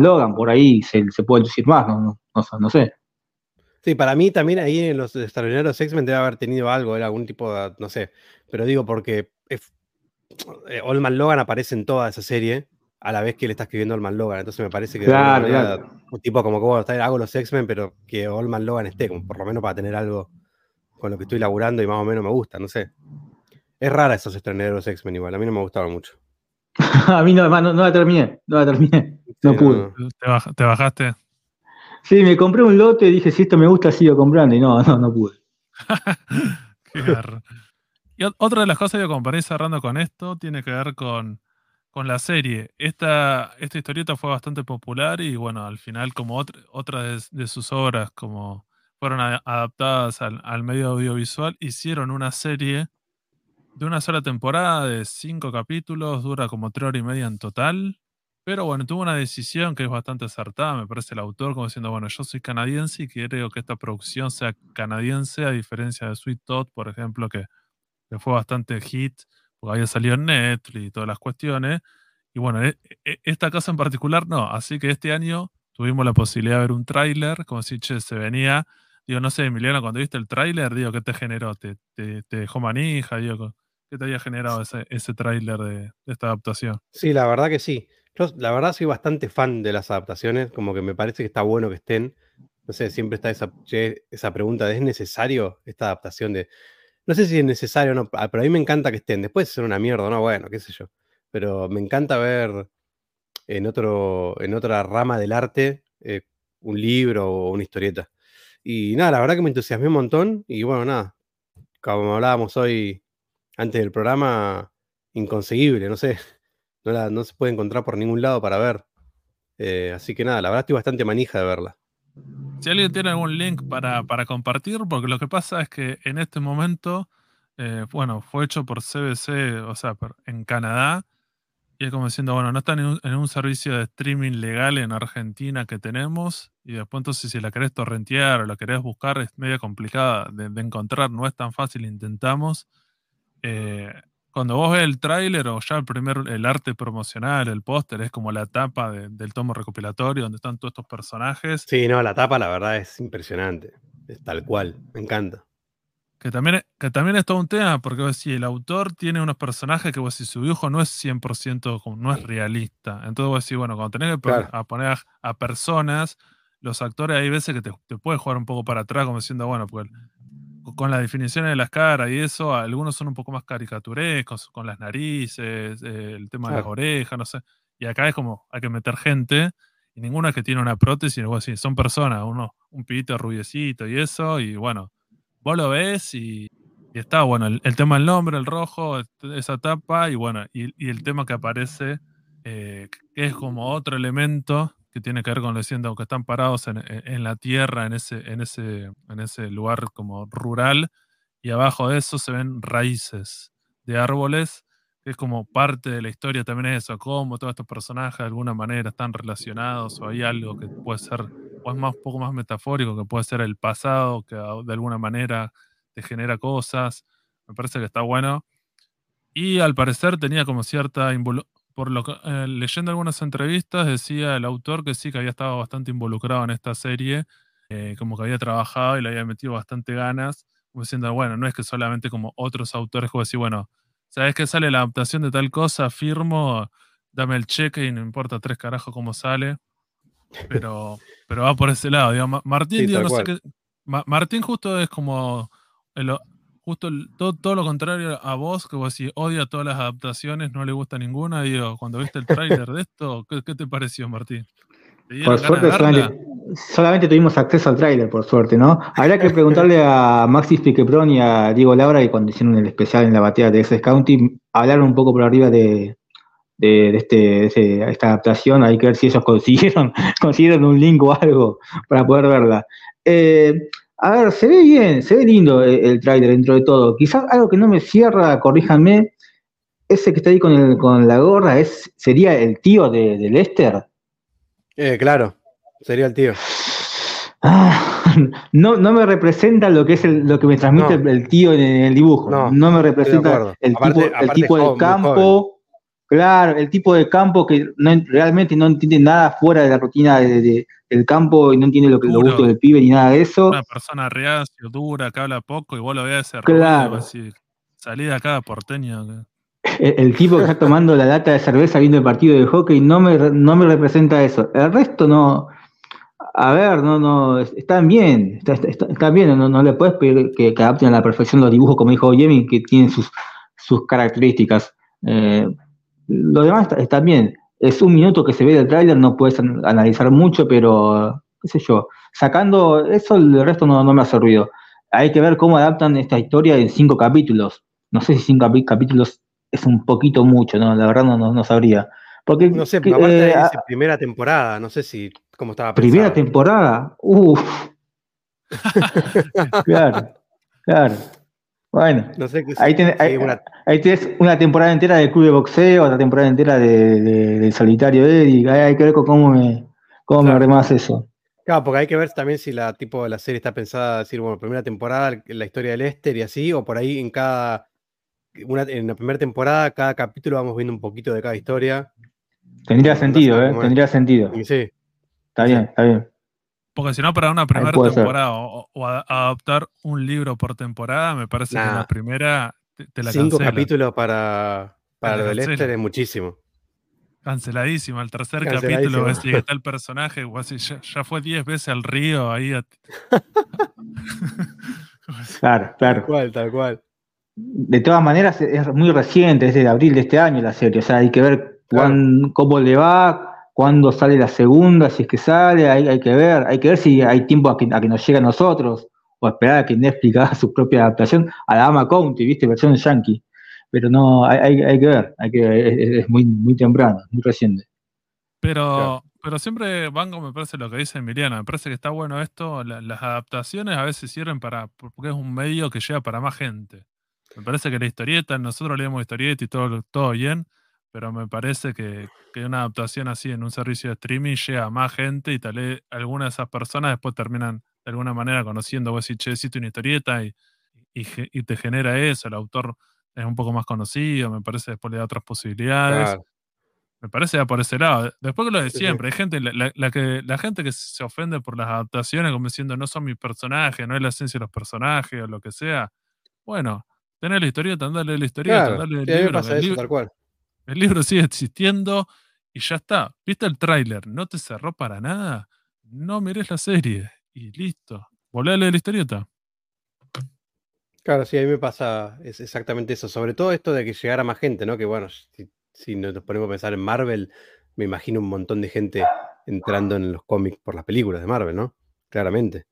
Logan, por ahí se, se puede decir más, no, no, sé. Sí, para mí también ahí en los extraordinarios X-Men debe haber tenido algo, era algún tipo de, no sé, pero digo porque eh, Olman Logan aparece en toda esa serie a la vez que le está escribiendo Olman Logan. Entonces me parece que un tipo como que bueno, hago los X-Men, pero que Olman Logan esté, como por lo menos para tener algo con lo que estoy laburando y más o menos me gusta, no sé. Es rara esos estrenos de los X-Men igual, a mí no me gustaron mucho. a mí no, no, no la terminé, no la terminé, no pude. ¿Te, bajaste? Sí, me compré un lote y dije, si esto me gusta, sigo comprando y no, no, no pude. Qué y otra de las cosas que comparé cerrando con esto tiene que ver con con la serie. Esta, esta historieta fue bastante popular y bueno, al final como otra, otra de, sus obras como fueron adaptadas al, medio audiovisual, hicieron una serie de una sola temporada de cinco capítulos, dura como tres horas y media en total. Pero bueno, tuvo una decisión que es bastante acertada, me parece el autor, como diciendo, bueno, yo soy canadiense y quiero que esta producción sea canadiense, a diferencia de Sweet Todd, por ejemplo, que, que fue bastante hit porque había salido en Netflix y todas las cuestiones. Y bueno, e, e, esta casa en particular no. Así que este año tuvimos la posibilidad de ver un tráiler, como si che, se venía. Digo, no sé, Emiliano, cuando viste el tráiler, digo, ¿qué te generó? ¿Te, te, dejó manija? Digo, ¿qué te había generado ese, ese tráiler de, esta adaptación? Sí, la verdad que sí. Yo, la verdad, soy bastante fan de las adaptaciones, como que me parece que está bueno que estén. No sé, siempre está esa, esa pregunta de, ¿es necesario esta adaptación de no sé si es necesario o no, ah, pero a mí me encanta que estén. Después son una mierda, no, bueno, qué sé yo. Pero me encanta ver en, otro, en otra rama del arte eh, un libro o una historieta. Y nada, la verdad que me entusiasmé un montón. Y bueno, nada, como hablábamos hoy antes del programa, inconseguible, no sé. No, no se puede encontrar por ningún lado para ver. Eh, así que nada, la verdad estoy bastante manija de verla. Si alguien tiene algún link para, compartir, porque lo que pasa es que en este momento, eh, bueno, fue hecho por CBC, o sea, en Canadá, y es como diciendo, bueno, no está en un, servicio de streaming legal en Argentina que tenemos, y después entonces si la querés torrentear o la querés buscar es media complicada de, encontrar, no es tan fácil, intentamos. Eh, cuando vos ves el tráiler o ya el primer, el arte promocional, el póster, es como la tapa del tomo recopilatorio donde están todos estos personajes. Sí, no, la tapa la verdad es impresionante. Es tal cual, me encanta. Que también, que también es todo un tema, porque si el autor tiene unos personajes que vos si su dibujo no es 100%, no es realista. Entonces vos decís, bueno, cuando tenés que a poner a, personas, los actores hay veces que te, te pueden jugar un poco para atrás, como diciendo, bueno, pues con las definiciones de las caras y eso, algunos son un poco más caricaturescos, con las narices, eh, el tema de las orejas, no sé. Y acá es como, hay que meter gente, y ninguna que tiene una prótesis, algo así, son personas, uno, un pibito rubiecito y eso, y bueno, vos lo ves y, está, bueno, el, tema del nombre, el rojo, esa tapa, y bueno, y, el tema que aparece, eh, que es como otro elemento que tiene que ver con diciendo que están parados en, la tierra, en ese, en, ese, en ese lugar como rural, y abajo de eso se ven raíces de árboles, que es como parte de la historia también es eso, cómo todos estos personajes de alguna manera están relacionados, o hay algo que puede ser, o es más, un poco más metafórico, que puede ser el pasado, que de alguna manera te genera cosas, me parece que está bueno. Y al parecer tenía como cierta por lo que, eh, leyendo algunas entrevistas, decía el autor que sí, que había estado bastante involucrado en esta serie, eh, como que había trabajado y le había metido bastante ganas, como diciendo, bueno, no es que solamente como otros autores, como decir, bueno, ¿sabes que sale la adaptación de tal cosa? Firmo, dame el cheque y no importa tres carajos cómo sale. Pero, pero va por ese lado. Martín, no sé qué, Martín justo es como justo todo, todo, lo contrario a vos, que vos si odia todas las adaptaciones, no le gusta ninguna. Digo, cuando viste el tráiler de esto, ¿qué, te pareció, Martín? Por suerte solamente, tuvimos acceso al tráiler, por suerte, ¿no? Habría que preguntarle a Maxis Piquepron y a Diego Laura, y cuando hicieron el especial en la batalla de Excess County, hablaron un poco por arriba de, de, este, esta adaptación, hay que ver si ellos consiguieron, consiguieron un link o algo para poder verla. Eh, a ver, se ve bien, se ve lindo el, tráiler dentro de todo. Quizás algo que no me cierra, corríjanme, ese que está ahí con, el, con la gorra, es, ¿sería el tío de, Lester? Eh, claro, sería el tío. Ah, no, no me representa lo que es lo que me transmite el tío en el dibujo. No, me representa el tipo, el tipo de campo. Claro, el tipo de campo que realmente no entiende nada fuera de la rutina del campo y no entiende lo que lo gusto del pibe ni nada de eso. Una persona reacio, dura, que habla poco y vos lo veas ese claro. así, salí de acá porteño. El, tipo que está tomando la lata de cerveza viendo el partido de hockey no me, no me representa eso. El resto no. A ver, no, no, están bien, están bien, no, no le puedes pedir que, adapten a la perfección los dibujos, como dijo Jimmy, que tienen sus, sus características. Eh, lo demás está, bien. Es un minuto que se ve del tráiler, no puedes analizar mucho, pero qué sé yo. Sacando eso, el resto no, me hace ruido. Hay que ver cómo adaptan esta historia en cinco capítulos. No sé si cinco capítulos es un poquito mucho, ¿no? La verdad no, no, sabría. Porque, no sé, aparte de eh, primera temporada, no sé si cómo estaba Primera temporada, uff. claro, claro. Bueno, ahí, tienes una temporada entera de club de boxeo, otra temporada entera de, solitario Eddie. Hay, que ver cómo me, cómo me eso. Claro, porque hay que ver también si la tipo la serie está pensada, decir, bueno, primera temporada, la historia del Lester y así, o por ahí en cada, una, en la primera temporada, cada capítulo vamos viendo un poquito de cada historia. Tendría sentido, ¿eh? Tendría sentido. Sí. Está bien, está bien. Porque si no, para una primera temporada o, adaptar un libro por temporada, me parece que la primera te, la Cinco capítulos para, para lo del Lester es muchísimo. Canceladísimo. El tercer capítulo ves que está el personaje, ya, fue diez veces al río ahí. claro, claro. Tal cual, tal cual. De todas maneras, es muy reciente, es de abril de este año la serie. O sea, hay que ver cómo le va, cuándo sale la segunda, si es que sale, hay, hay que ver, hay que ver si hay tiempo a que, a que nos llegue a nosotros, o esperar a que Netflix haga su propia adaptación a la Ama County, viste, versión yankee. Pero no, hay, hay, que ver, hay que, es, muy, muy temprano, muy reciente. Pero, pero siempre Banco me parece lo que dice Emiliano, me parece que está bueno esto, las adaptaciones a veces sirven para, porque es un medio que llega para más gente. Me parece que la historieta, nosotros leemos historieta y todo, todo bien, pero me parece que, una adaptación así en un servicio de streaming llega a más gente y tal vez algunas de esas personas después terminan de alguna manera conociendo, vos decís, che, hiciste una historieta y, y, te genera eso, el autor es un poco más conocido, me parece después le da otras posibilidades. Me parece ya por ese lado. Después que lo de siempre, hay gente, la, que, la gente que se ofende por las adaptaciones como diciendo no son mis personajes, no es la esencia de los personajes o lo que sea. Bueno, tenés la historieta, andale la historieta, andale el libro. Pasa eso, tal cual. El libro sigue existiendo y ya está. ¿Viste el tráiler? ¿No te cerró para nada? No mires la serie y listo. Volvé a leer la historieta. Claro, sí, a mí me pasa es exactamente eso. Sobre todo esto de que llegara más gente, ¿no? Que bueno, si, nos ponemos a pensar en Marvel, me imagino un montón de gente entrando en los cómics por las películas de Marvel, ¿no? Claramente.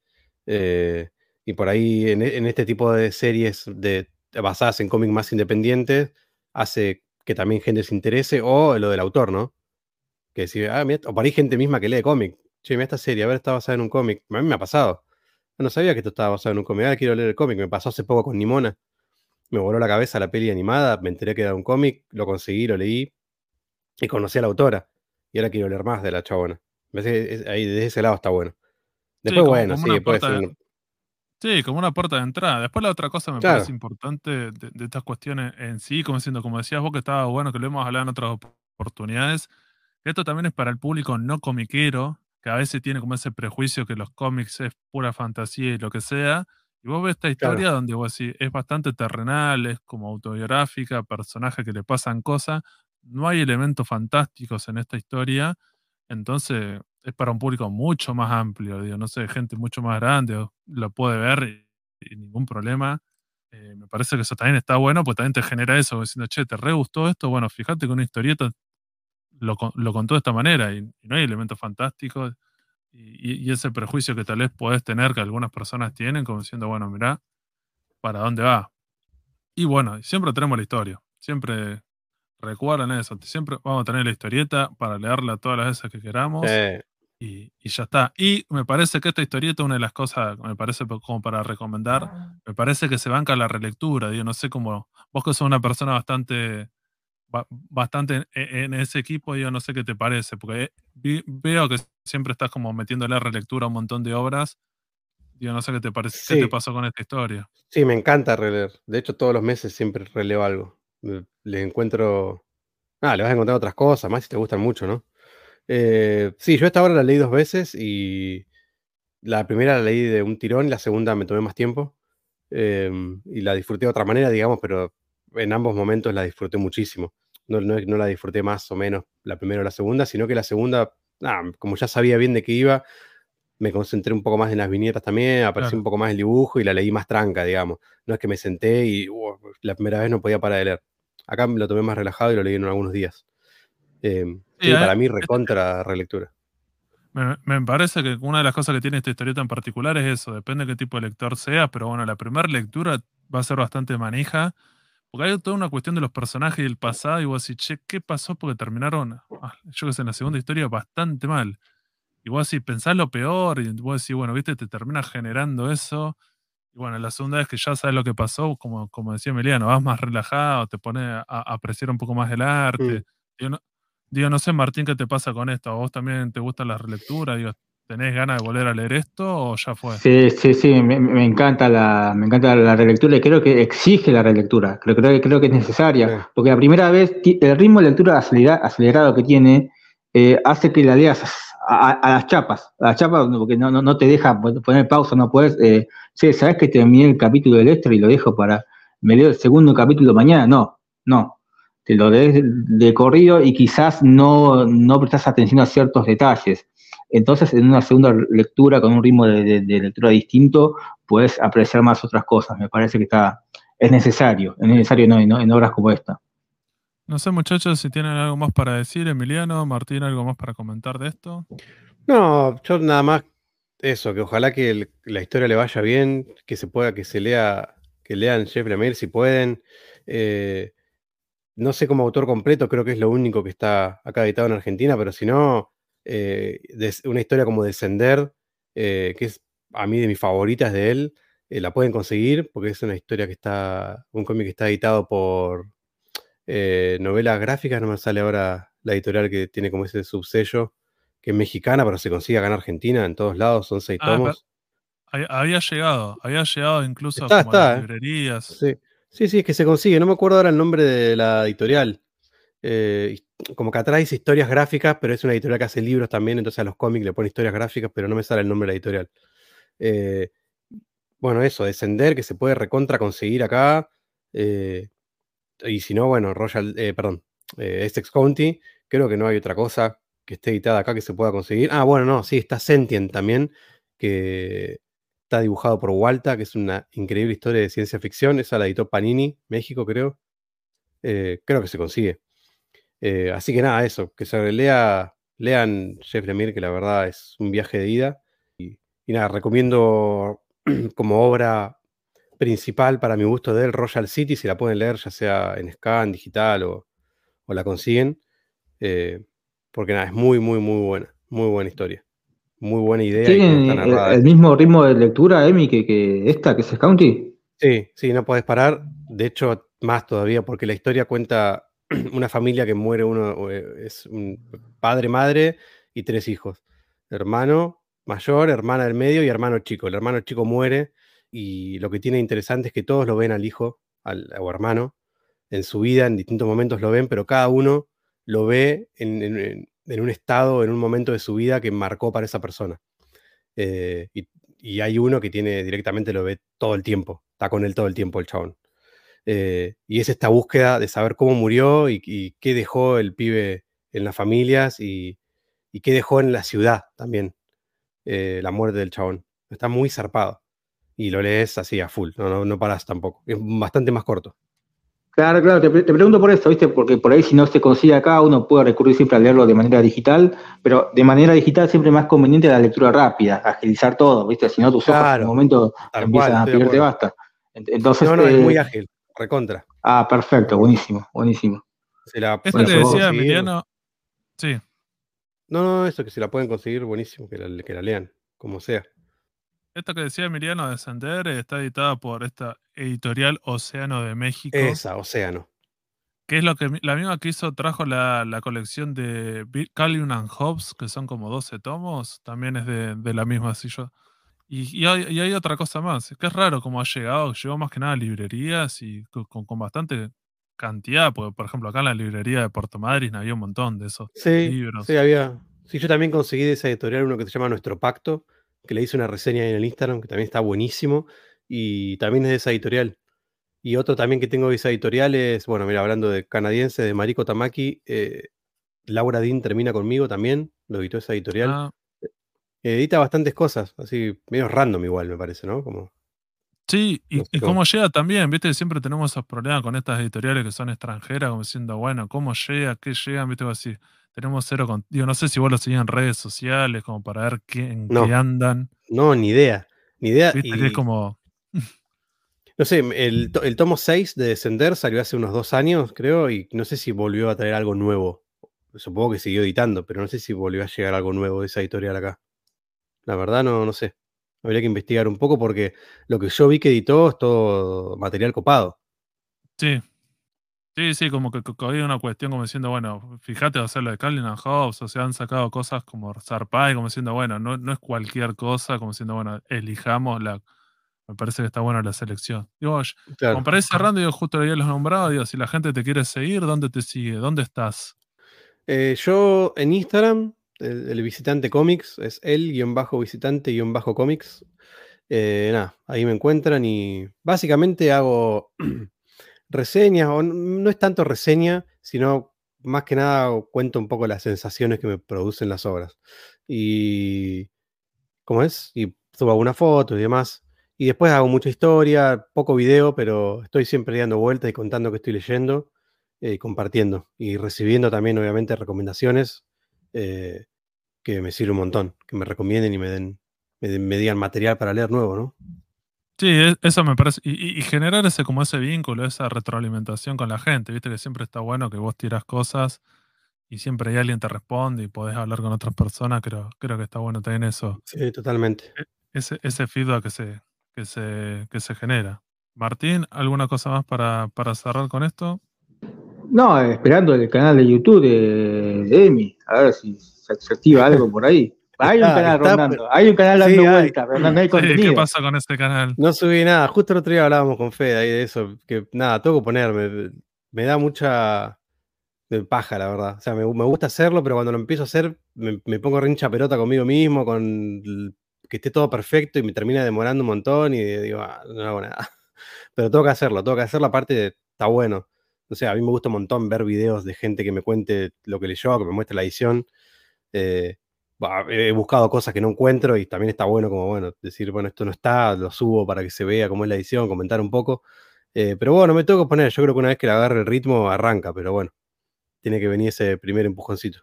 Eh, y por ahí, en, en, este tipo de series de, basadas en cómics más independientes, hace que también gente se interese, o lo del autor, ¿no? Que si, ah, o por ahí gente misma que lee cómic. Che, mira esta serie, a ver, está basada en un cómic. A mí me ha pasado. no sabía que esto estaba basado en un cómic. Ahora quiero leer el cómic. Me pasó hace poco con Nimona. Me voló la cabeza la peli animada. Me enteré que era un cómic. Lo conseguí, lo leí. Y conocí a la autora. Y ahora quiero leer más de la chabona. Ahí desde ese lado está bueno. Después, bueno, sí, puede ser. Sí, como una puerta de entrada. Después la otra cosa me parece importante de, estas cuestiones en sí, como diciendo, como decías vos que estaba bueno, que lo hemos hablado en otras oportunidades, esto también es para el público no comiquero, que a veces tiene como ese prejuicio que los cómics es pura fantasía y lo que sea. Y vos ves esta historia donde vos decís, es bastante terrenal, es como autobiográfica, personajes que le pasan cosas, no hay elementos fantásticos en esta historia, entonces es para un público mucho más amplio, digo, no sé, gente mucho más grande lo puede ver y, ningún problema. Eh, me parece que eso también está bueno, pues también te genera eso, diciendo, che, ¿te re gustó esto? Bueno, fíjate que una historieta lo, contó de esta manera y, no hay elementos fantásticos. Y, ese prejuicio que tal vez podés tener, que algunas personas tienen, como diciendo, bueno, mirá, ¿para dónde va? Y bueno, siempre tenemos la historia. Siempre recuerdan eso. Siempre vamos a tener la historieta para leerla todas las veces que queramos. Y, ya está. Y me parece que esta historieta, una de las cosas, me parece como para recomendar, me parece que se banca la relectura. Yo no sé cómo, vos que sos una persona bastante, bastante e, en ese equipo, yo no sé qué te parece, porque veo que siempre estás como metiéndole a relectura a un montón de obras. Yo no sé qué te parece, qué te pasó con esta historia. Sí, me encanta releer. De hecho, todos los meses siempre releo algo. Le encuentro. Ah, le vas a encontrar otras cosas, más si te gustan mucho, ¿no? Eh, sí, yo esta obra la leí dos veces y la primera la leí de un tirón y la segunda me tomé más tiempo. Em, y la disfruté de otra manera, digamos, pero en ambos momentos la disfruté muchísimo. No, no, la disfruté más o menos la primera o la segunda, sino que la segunda, como ya sabía bien de qué iba, me concentré un poco más en las viñetas también, apareció un poco más el dibujo y la leí más tranca, digamos. No es que me senté y la primera vez no podía parar de leer. Acá lo tomé más relajado y lo leí en algunos días. Em, sí, para mí recontra relectura. Me, parece que una de las cosas que tiene esta historieta en particular es eso, depende de qué tipo de lector seas, pero bueno, la primera lectura va a ser bastante manija, porque hay toda una cuestión de los personajes y el pasado, y vos decís, che, ¿qué pasó? Porque terminaron, ah, yo que sé, en la segunda historia bastante mal. Y vos decís, pensás lo peor, y vos decís, bueno, viste, te termina generando eso. Y bueno, la segunda vez que ya sabes lo que pasó, como, como decía Emiliano, vas más relajado, te pones a, apreciar un poco más el arte. Mm. Digo, no sé, Martín, ¿qué te pasa con esto? ¿A vos también te gustan las relecturas? Digo, ¿tenés ganas de volver a leer esto o ya fue? Sí, sí, sí, me, encanta, la, me encanta la relectura y creo que exige la relectura. Creo, creo, creo que es necesaria. Porque la primera vez, el ritmo de lectura acelerado que tiene eh, hace que la leas a, las chapas. A las chapas, porque no, no, te deja poner pausa, no puedes. Eh, sí, ¿sabes que terminé el capítulo del Esther y lo dejo para. Me leo el segundo capítulo mañana? No, no te lo des de corrido y quizás no, no prestas atención a ciertos detalles. Entonces, en una segunda lectura con un ritmo de, lectura distinto, puedes apreciar más otras cosas. Me parece que está, es necesario, es necesario en, obras como esta. No sé, muchachos, si tienen algo más para decir, Emiliano, Martín, algo más para comentar de esto. No, yo nada más eso, que ojalá que la historia le vaya bien, que se pueda, que se lea, que lean Jeff Lemire si pueden. Eh, no sé como autor completo, creo que es lo único que está acá editado en Argentina, pero si no, eh, una historia como Descender, eh, que es a mí de mis favoritas de él, eh, la pueden conseguir porque es una historia que está, un cómic que está editado por novelas gráficas, no me sale ahora la editorial que tiene como ese subsello, que es mexicana, pero se consigue acá en Argentina, en todos lados, son seis ah, tomos. Había llegado, había llegado incluso a las librerías. Sí. Sí, sí, es que se consigue. No me acuerdo ahora el nombre de la editorial. Eh, como que atrás historias gráficas, pero es una editorial que hace libros también, entonces a los cómics le pone historias gráficas, pero no me sale el nombre de la editorial. Eh, bueno, eso, Descender, que se puede recontra conseguir acá. Eh, y si no, bueno, Royal, perdón, Essex County, creo que no hay otra cosa que esté editada acá que se pueda conseguir. Ah, bueno, no, sí, está Sentient también, que Está dibujado por Walta, que es una increíble historia de ciencia ficción. Esa la editó Panini, México, creo. Eh, creo que se consigue. Eh, así que nada, eso, que se lea, lean Jeff Lemire, que la verdad es un viaje de ida. Y, nada, recomiendo como obra principal para mi gusto de él, Royal City, si la pueden leer, ya sea en scan, digital o, la consiguen. Eh, porque nada, es muy, muy, muy buena. Muy buena historia. Muy buena idea. ¿Tienen el, mismo ritmo de lectura, Emi, que, esta, que es County? Sí, sí, no puedes parar. De hecho, más todavía, porque la historia cuenta una familia que muere, uno eh, es un padre, madre y tres hijos. Hermano mayor, hermana del medio y hermano chico. El hermano chico muere y lo que tiene interesante es que todos lo ven al hijo, al o hermano, en su vida, en distintos momentos lo ven, pero cada uno lo ve en, en un estado, en un momento de su vida que marcó para esa persona. Eh, y, hay uno que tiene directamente lo ve todo el tiempo, está con él todo el tiempo el chabón. Eh, y es esta búsqueda de saber cómo murió y, qué dejó el pibe en las familias y, qué dejó en la ciudad también, eh, la muerte del chabón. Está muy zarpado. y lo lees así a full, no, no, no paras tampoco. Es bastante más corto. Claro, claro, te, pregunto por esto, ¿viste? Porque por ahí si no se consigue acá, uno puede recurrir siempre a leerlo de manera digital, pero de manera digital siempre es más conveniente la lectura rápida, agilizar todo, ¿viste? Si no, tus ojos en un momento empiezan a pedirte basta. Entonces, no, no, es muy eh, ágil, recontra. Ah, perfecto, buenísimo, buenísimo. Se la, Esto que decía Emiliano, sí. No, no, eso que se la pueden conseguir, buenísimo, que la, que la lean, como sea. Esto que decía Emiliano de Sender está editada por esta editorial Océano de México. Esa, Océano. Que es lo que la misma que hizo, trajo la, colección de Calvin and Hobbes, que son como 12 tomos, también es de, la misma silla. Y, y, hay, otra cosa más, que es raro como ha llegado, llegó más que nada a librerías y con, bastante cantidad, porque por ejemplo acá en la librería de Puerto Madryn había un montón de esos libros. Sí, había. Sí, yo también conseguí de esa editorial uno que se llama Nuestro Pacto, que le hice una reseña en el Instagram, que también está buenísimo, y también es de esa editorial. Y otro también que tengo de esa editorial es, bueno, mira, hablando de canadiense, de Mariko Tamaki, eh, Laura Dean termina conmigo también, lo editó esa editorial. Ah. Edita bastantes cosas, así, medio random igual, me parece, ¿no? Como, sí, y, y cómo llega también, viste, siempre tenemos esos problemas con estas editoriales que son extranjeras, como diciendo, bueno, ¿cómo llega? ¿Qué llegan? Viste, así tenemos cero con... no sé si vos lo seguís en redes sociales como para ver qué, en qué andan. No, ni idea. Ni idea. y... es como. No sé, el, tomo 6 de Descender salió hace unos dos años, creo, y no sé si volvió a traer algo nuevo. Supongo que siguió editando, pero no sé si volvió a llegar algo nuevo de esa editorial acá. La verdad, no, no sé. Habría que investigar un poco porque lo que yo vi que editó es todo material copado. Sí, Sí, sí, como que, había una cuestión como diciendo, bueno, fíjate, o sea, lo de Calvin and Hobbes, o sea, han sacado cosas como Zarpay, como diciendo, bueno, no, no es cualquier cosa, como diciendo, bueno, elijamos la. Me parece que está buena la selección. Digo, como para ir cerrando, yo justo había los nombrado, digo, si la gente te quiere seguir, ¿dónde te sigue? ¿Dónde estás? Eh, yo en Instagram, el, visitante cómics, es el-visitante-cómics. Eh, nada, ahí me encuentran y básicamente hago reseñas, o no es tanto reseña, sino más que nada cuento un poco las sensaciones que me producen las obras. Y. ¿Cómo es? Y subo alguna foto y demás. Y después hago mucha historia, poco video, pero estoy siempre dando vueltas y contando que estoy leyendo, eh, compartiendo y recibiendo también, obviamente, recomendaciones eh, que me sirven un montón, que me recomienden y me den, me, me digan material para leer nuevo, ¿no? Sí, e, eso me parece. Y, generar ese como ese vínculo, esa retroalimentación con la gente. Viste que siempre está bueno que vos tiras cosas y siempre hay alguien te responde y podés hablar con otras personas. Creo, creo que está bueno también eso. Sí, totalmente. E, ese, ese feedback que se, que se, que se genera. Martín, ¿alguna cosa más para, para cerrar con esto? No, esperando el canal de YouTube de, Emi, a ver si se activa algo por ahí. Hay un canal rondando, hay un canal dando vueltas, pero no, hay contenido. ¿Qué pasa con este canal? No subí nada, justo el otro día hablábamos con Fede ahí de eso, que nada, tengo que ponerme, me da mucha paja, la verdad. O sea, me, gusta hacerlo, pero cuando lo empiezo a hacer, me, pongo rincha pelota conmigo mismo, con que esté todo perfecto y me termina demorando un montón y digo, ah, no hago nada. Pero tengo que hacerlo, tengo que hacerlo, aparte está bueno. O sea, a mí me gusta un montón ver videos de gente que me cuente lo que leyó, que me muestre la edición. Eh, he buscado cosas que no encuentro y también está bueno como, bueno, decir, bueno, esto no está, lo subo para que se vea cómo es la edición, comentar un poco. Eh, pero bueno, me tengo que poner, yo creo que una vez que le agarre el ritmo, arranca, pero bueno, tiene que venir ese primer empujoncito.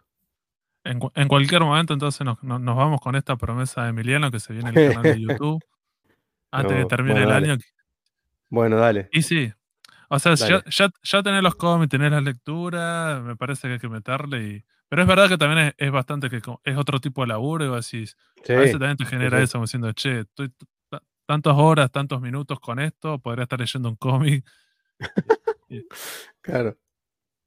En, cualquier momento, entonces nos, vamos con esta promesa de Emiliano que se viene el canal de YouTube antes de que termine el año. Bueno, dale. Y sí, o sea, ya, ya, ya tener los cómics, tener la lectura, me parece que hay que meterle y pero es verdad que también es, bastante que es otro tipo de laburo y así. a veces también te genera eso, diciendo, che, estoy tantas horas, tantos minutos con esto, podría estar leyendo un cómic. claro.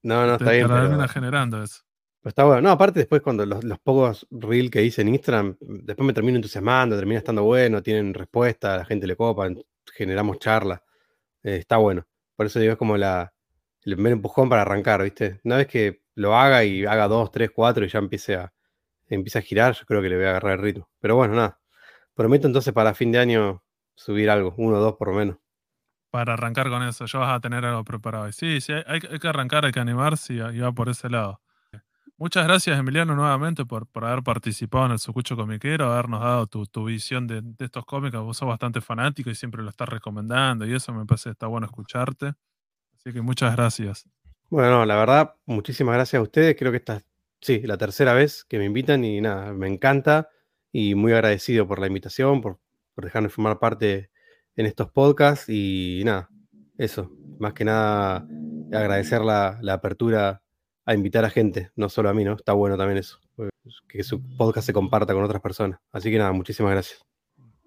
No, no, está bien. Pero, generando eso. está bueno. No, aparte después cuando los, pocos reel que hice en Instagram, después me termino entusiasmando, termina estando bueno, tienen respuesta, la gente le copa, generamos charla. Eh, está bueno. Por eso digo, es como la, el primer empujón para arrancar, ¿viste? Una vez que lo haga y haga dos, tres, cuatro y ya empiece a, a girar, yo creo que le voy a agarrar el ritmo. Pero bueno, nada. Prometo entonces para fin de año subir algo, uno o dos por lo menos. Para arrancar con eso, ya vas a tener algo preparado. Sí, sí, hay, que arrancar, hay que animarse y, va por ese lado. muchas gracias, Emiliano, nuevamente por, por haber participado en el Sucucho Comiquero, habernos dado tu, visión de, estos cómics. Vos sos bastante fanático y siempre lo estás recomendando, y eso me parece que está bueno escucharte. Así que muchas gracias. Bueno, la verdad, muchísimas gracias a ustedes. Creo que esta es, sí, la tercera vez que me invitan y nada, me encanta y muy agradecido por la invitación, por, por dejarme formar parte en estos podcasts y nada, eso, más que nada agradecer la, apertura a invitar a gente, no solo a mí, ¿no? Está bueno también eso, pues, que su podcast se comparta con otras personas. Así que nada, muchísimas gracias.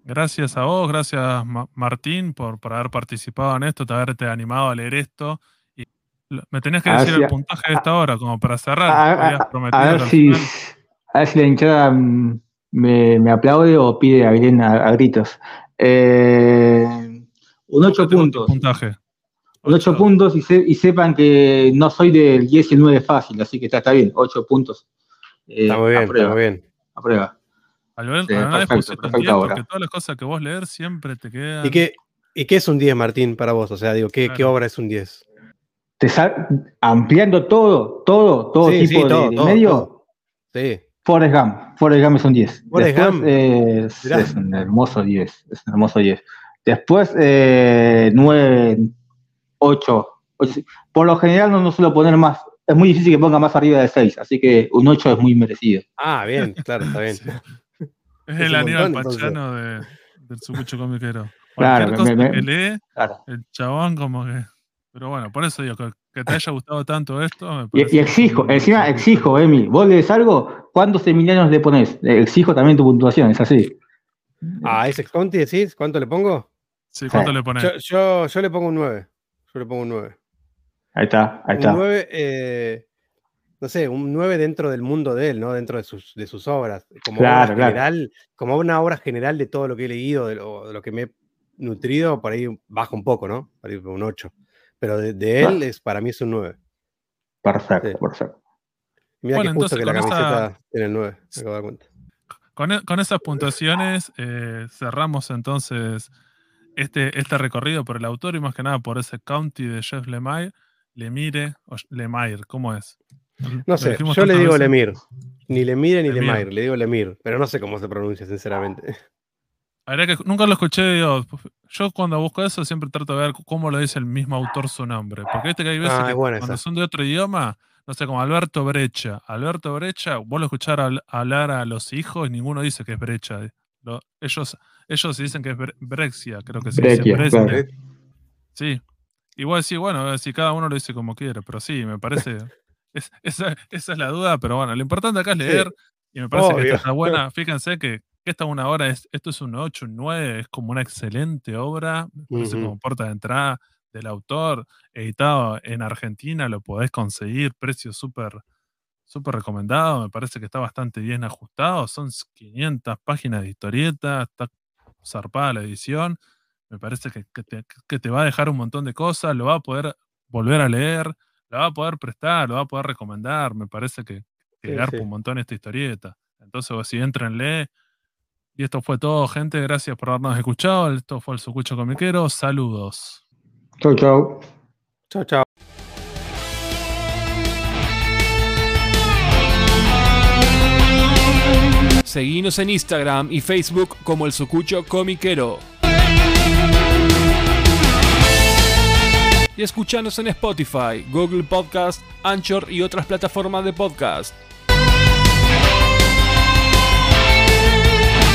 Gracias a vos, gracias Martín por, por haber participado en esto, por haberte animado a leer esto. Y me tenías que decir el puntaje de esta hora, como para cerrar. A, ver, si, la hinchada mm, me, aplaude o pide a Belén a, gritos. Eh, un 8 puntos. Puntaje. 8 puntos y, sepan que no soy del 10 y el 9 fácil, así que está, está bien, 8 puntos. Eh, está muy bien, está muy bien. A prueba. Al ver, sí, perfecto, perfecto porque todas las cosas que vos leer siempre te quedan. ¿Y qué, ¿Y qué es un 10, Martín, para vos? O sea, digo, ¿qué, ¿qué obra es un 10? Te ampliando todo, todo, todo tipo sí, todo, de, medio. Todo. Sí. Forrest Gump. Forrest Gump es un 10. Forrest Gump. Es, es, un hermoso 10. Es un hermoso 10. Después, eh, 9, 8, Por lo general no, no suelo poner más. Es muy difícil que ponga más arriba de 6, así que un 8 es muy merecido. Ah, bien, claro, está bien. es el Aníbal Pachano de, del Sucucho Comiquero. Cualquier cosa que lee, el chabón como que... Pero bueno, por eso digo que, te haya gustado tanto esto. y, exijo, encima exijo, Emi, vos lees algo, ¿cuántos semillanios le pones? Exijo también tu puntuación, es así. Ah, ¿es Conti decís? ¿Cuánto le pongo? Sí, ¿cuánto le pones? Yo, yo, le pongo un 9. Yo le pongo un 9. Ahí está, ahí está. Un 9, eh, no sé, un 9 dentro del mundo de él, ¿no? Dentro de sus, de sus obras. Como, obra general, como una obra general de todo lo que he leído, de lo, que me he nutrido, por ahí baja un poco, ¿no? Por ahí un 8. Pero de, él, es, para mí es un 9. Perfecto, perfecto. Mira bueno, que justo que la camiseta tiene el 9, me acabo de dar cuenta. Con, esas puntuaciones eh, cerramos entonces este, este recorrido por el autor y más que nada por ese county de Jeff Lemire. Lemire o Lemire, ¿cómo es? No sé, yo le digo Lemire. Ni Lemire ni Lemire, le digo Lemire, pero no sé cómo se pronuncia, sinceramente. que nunca lo escuché, yo cuando busco eso siempre trato de ver cómo lo dice el mismo autor su nombre. Porque este que hay veces ah, que cuando son de otro idioma, no sé, como Alberto Brecha. Alberto Brecha, vos lo escuchar hablar a los hijos y ninguno dice que es Brecha. ellos, ellos dicen que es Brexia, creo que se dice Sí. Igual sí, bueno, si cada uno lo dice como quiere, pero sí, me parece. esa, es la duda, pero bueno, lo importante acá es leer. Y me parece que está buena. Fíjense que, esta una hora es, esto es un 8, un 9, es como una excelente obra. Me parece como puerta de entrada del autor, editado en Argentina, lo podés conseguir, precio súper súper recomendado, me parece que está bastante bien ajustado, son 500 páginas de historieta, está zarpada la edición, me parece que, te, va a dejar un montón de cosas, lo va a poder volver a leer, lo va a poder prestar, lo va a poder recomendar, me parece que, que un montón esta historieta. Entonces, si entran, lee. Y esto fue todo, gente. Gracias por habernos escuchado. Esto fue el Sucucho Comiquero. Saludos. Chau, chau. Chau, chau. Seguinos en Instagram y Facebook como el Sucucho Comiquero. Y escuchanos en Spotify, Google Podcast, Anchor y otras plataformas de podcast.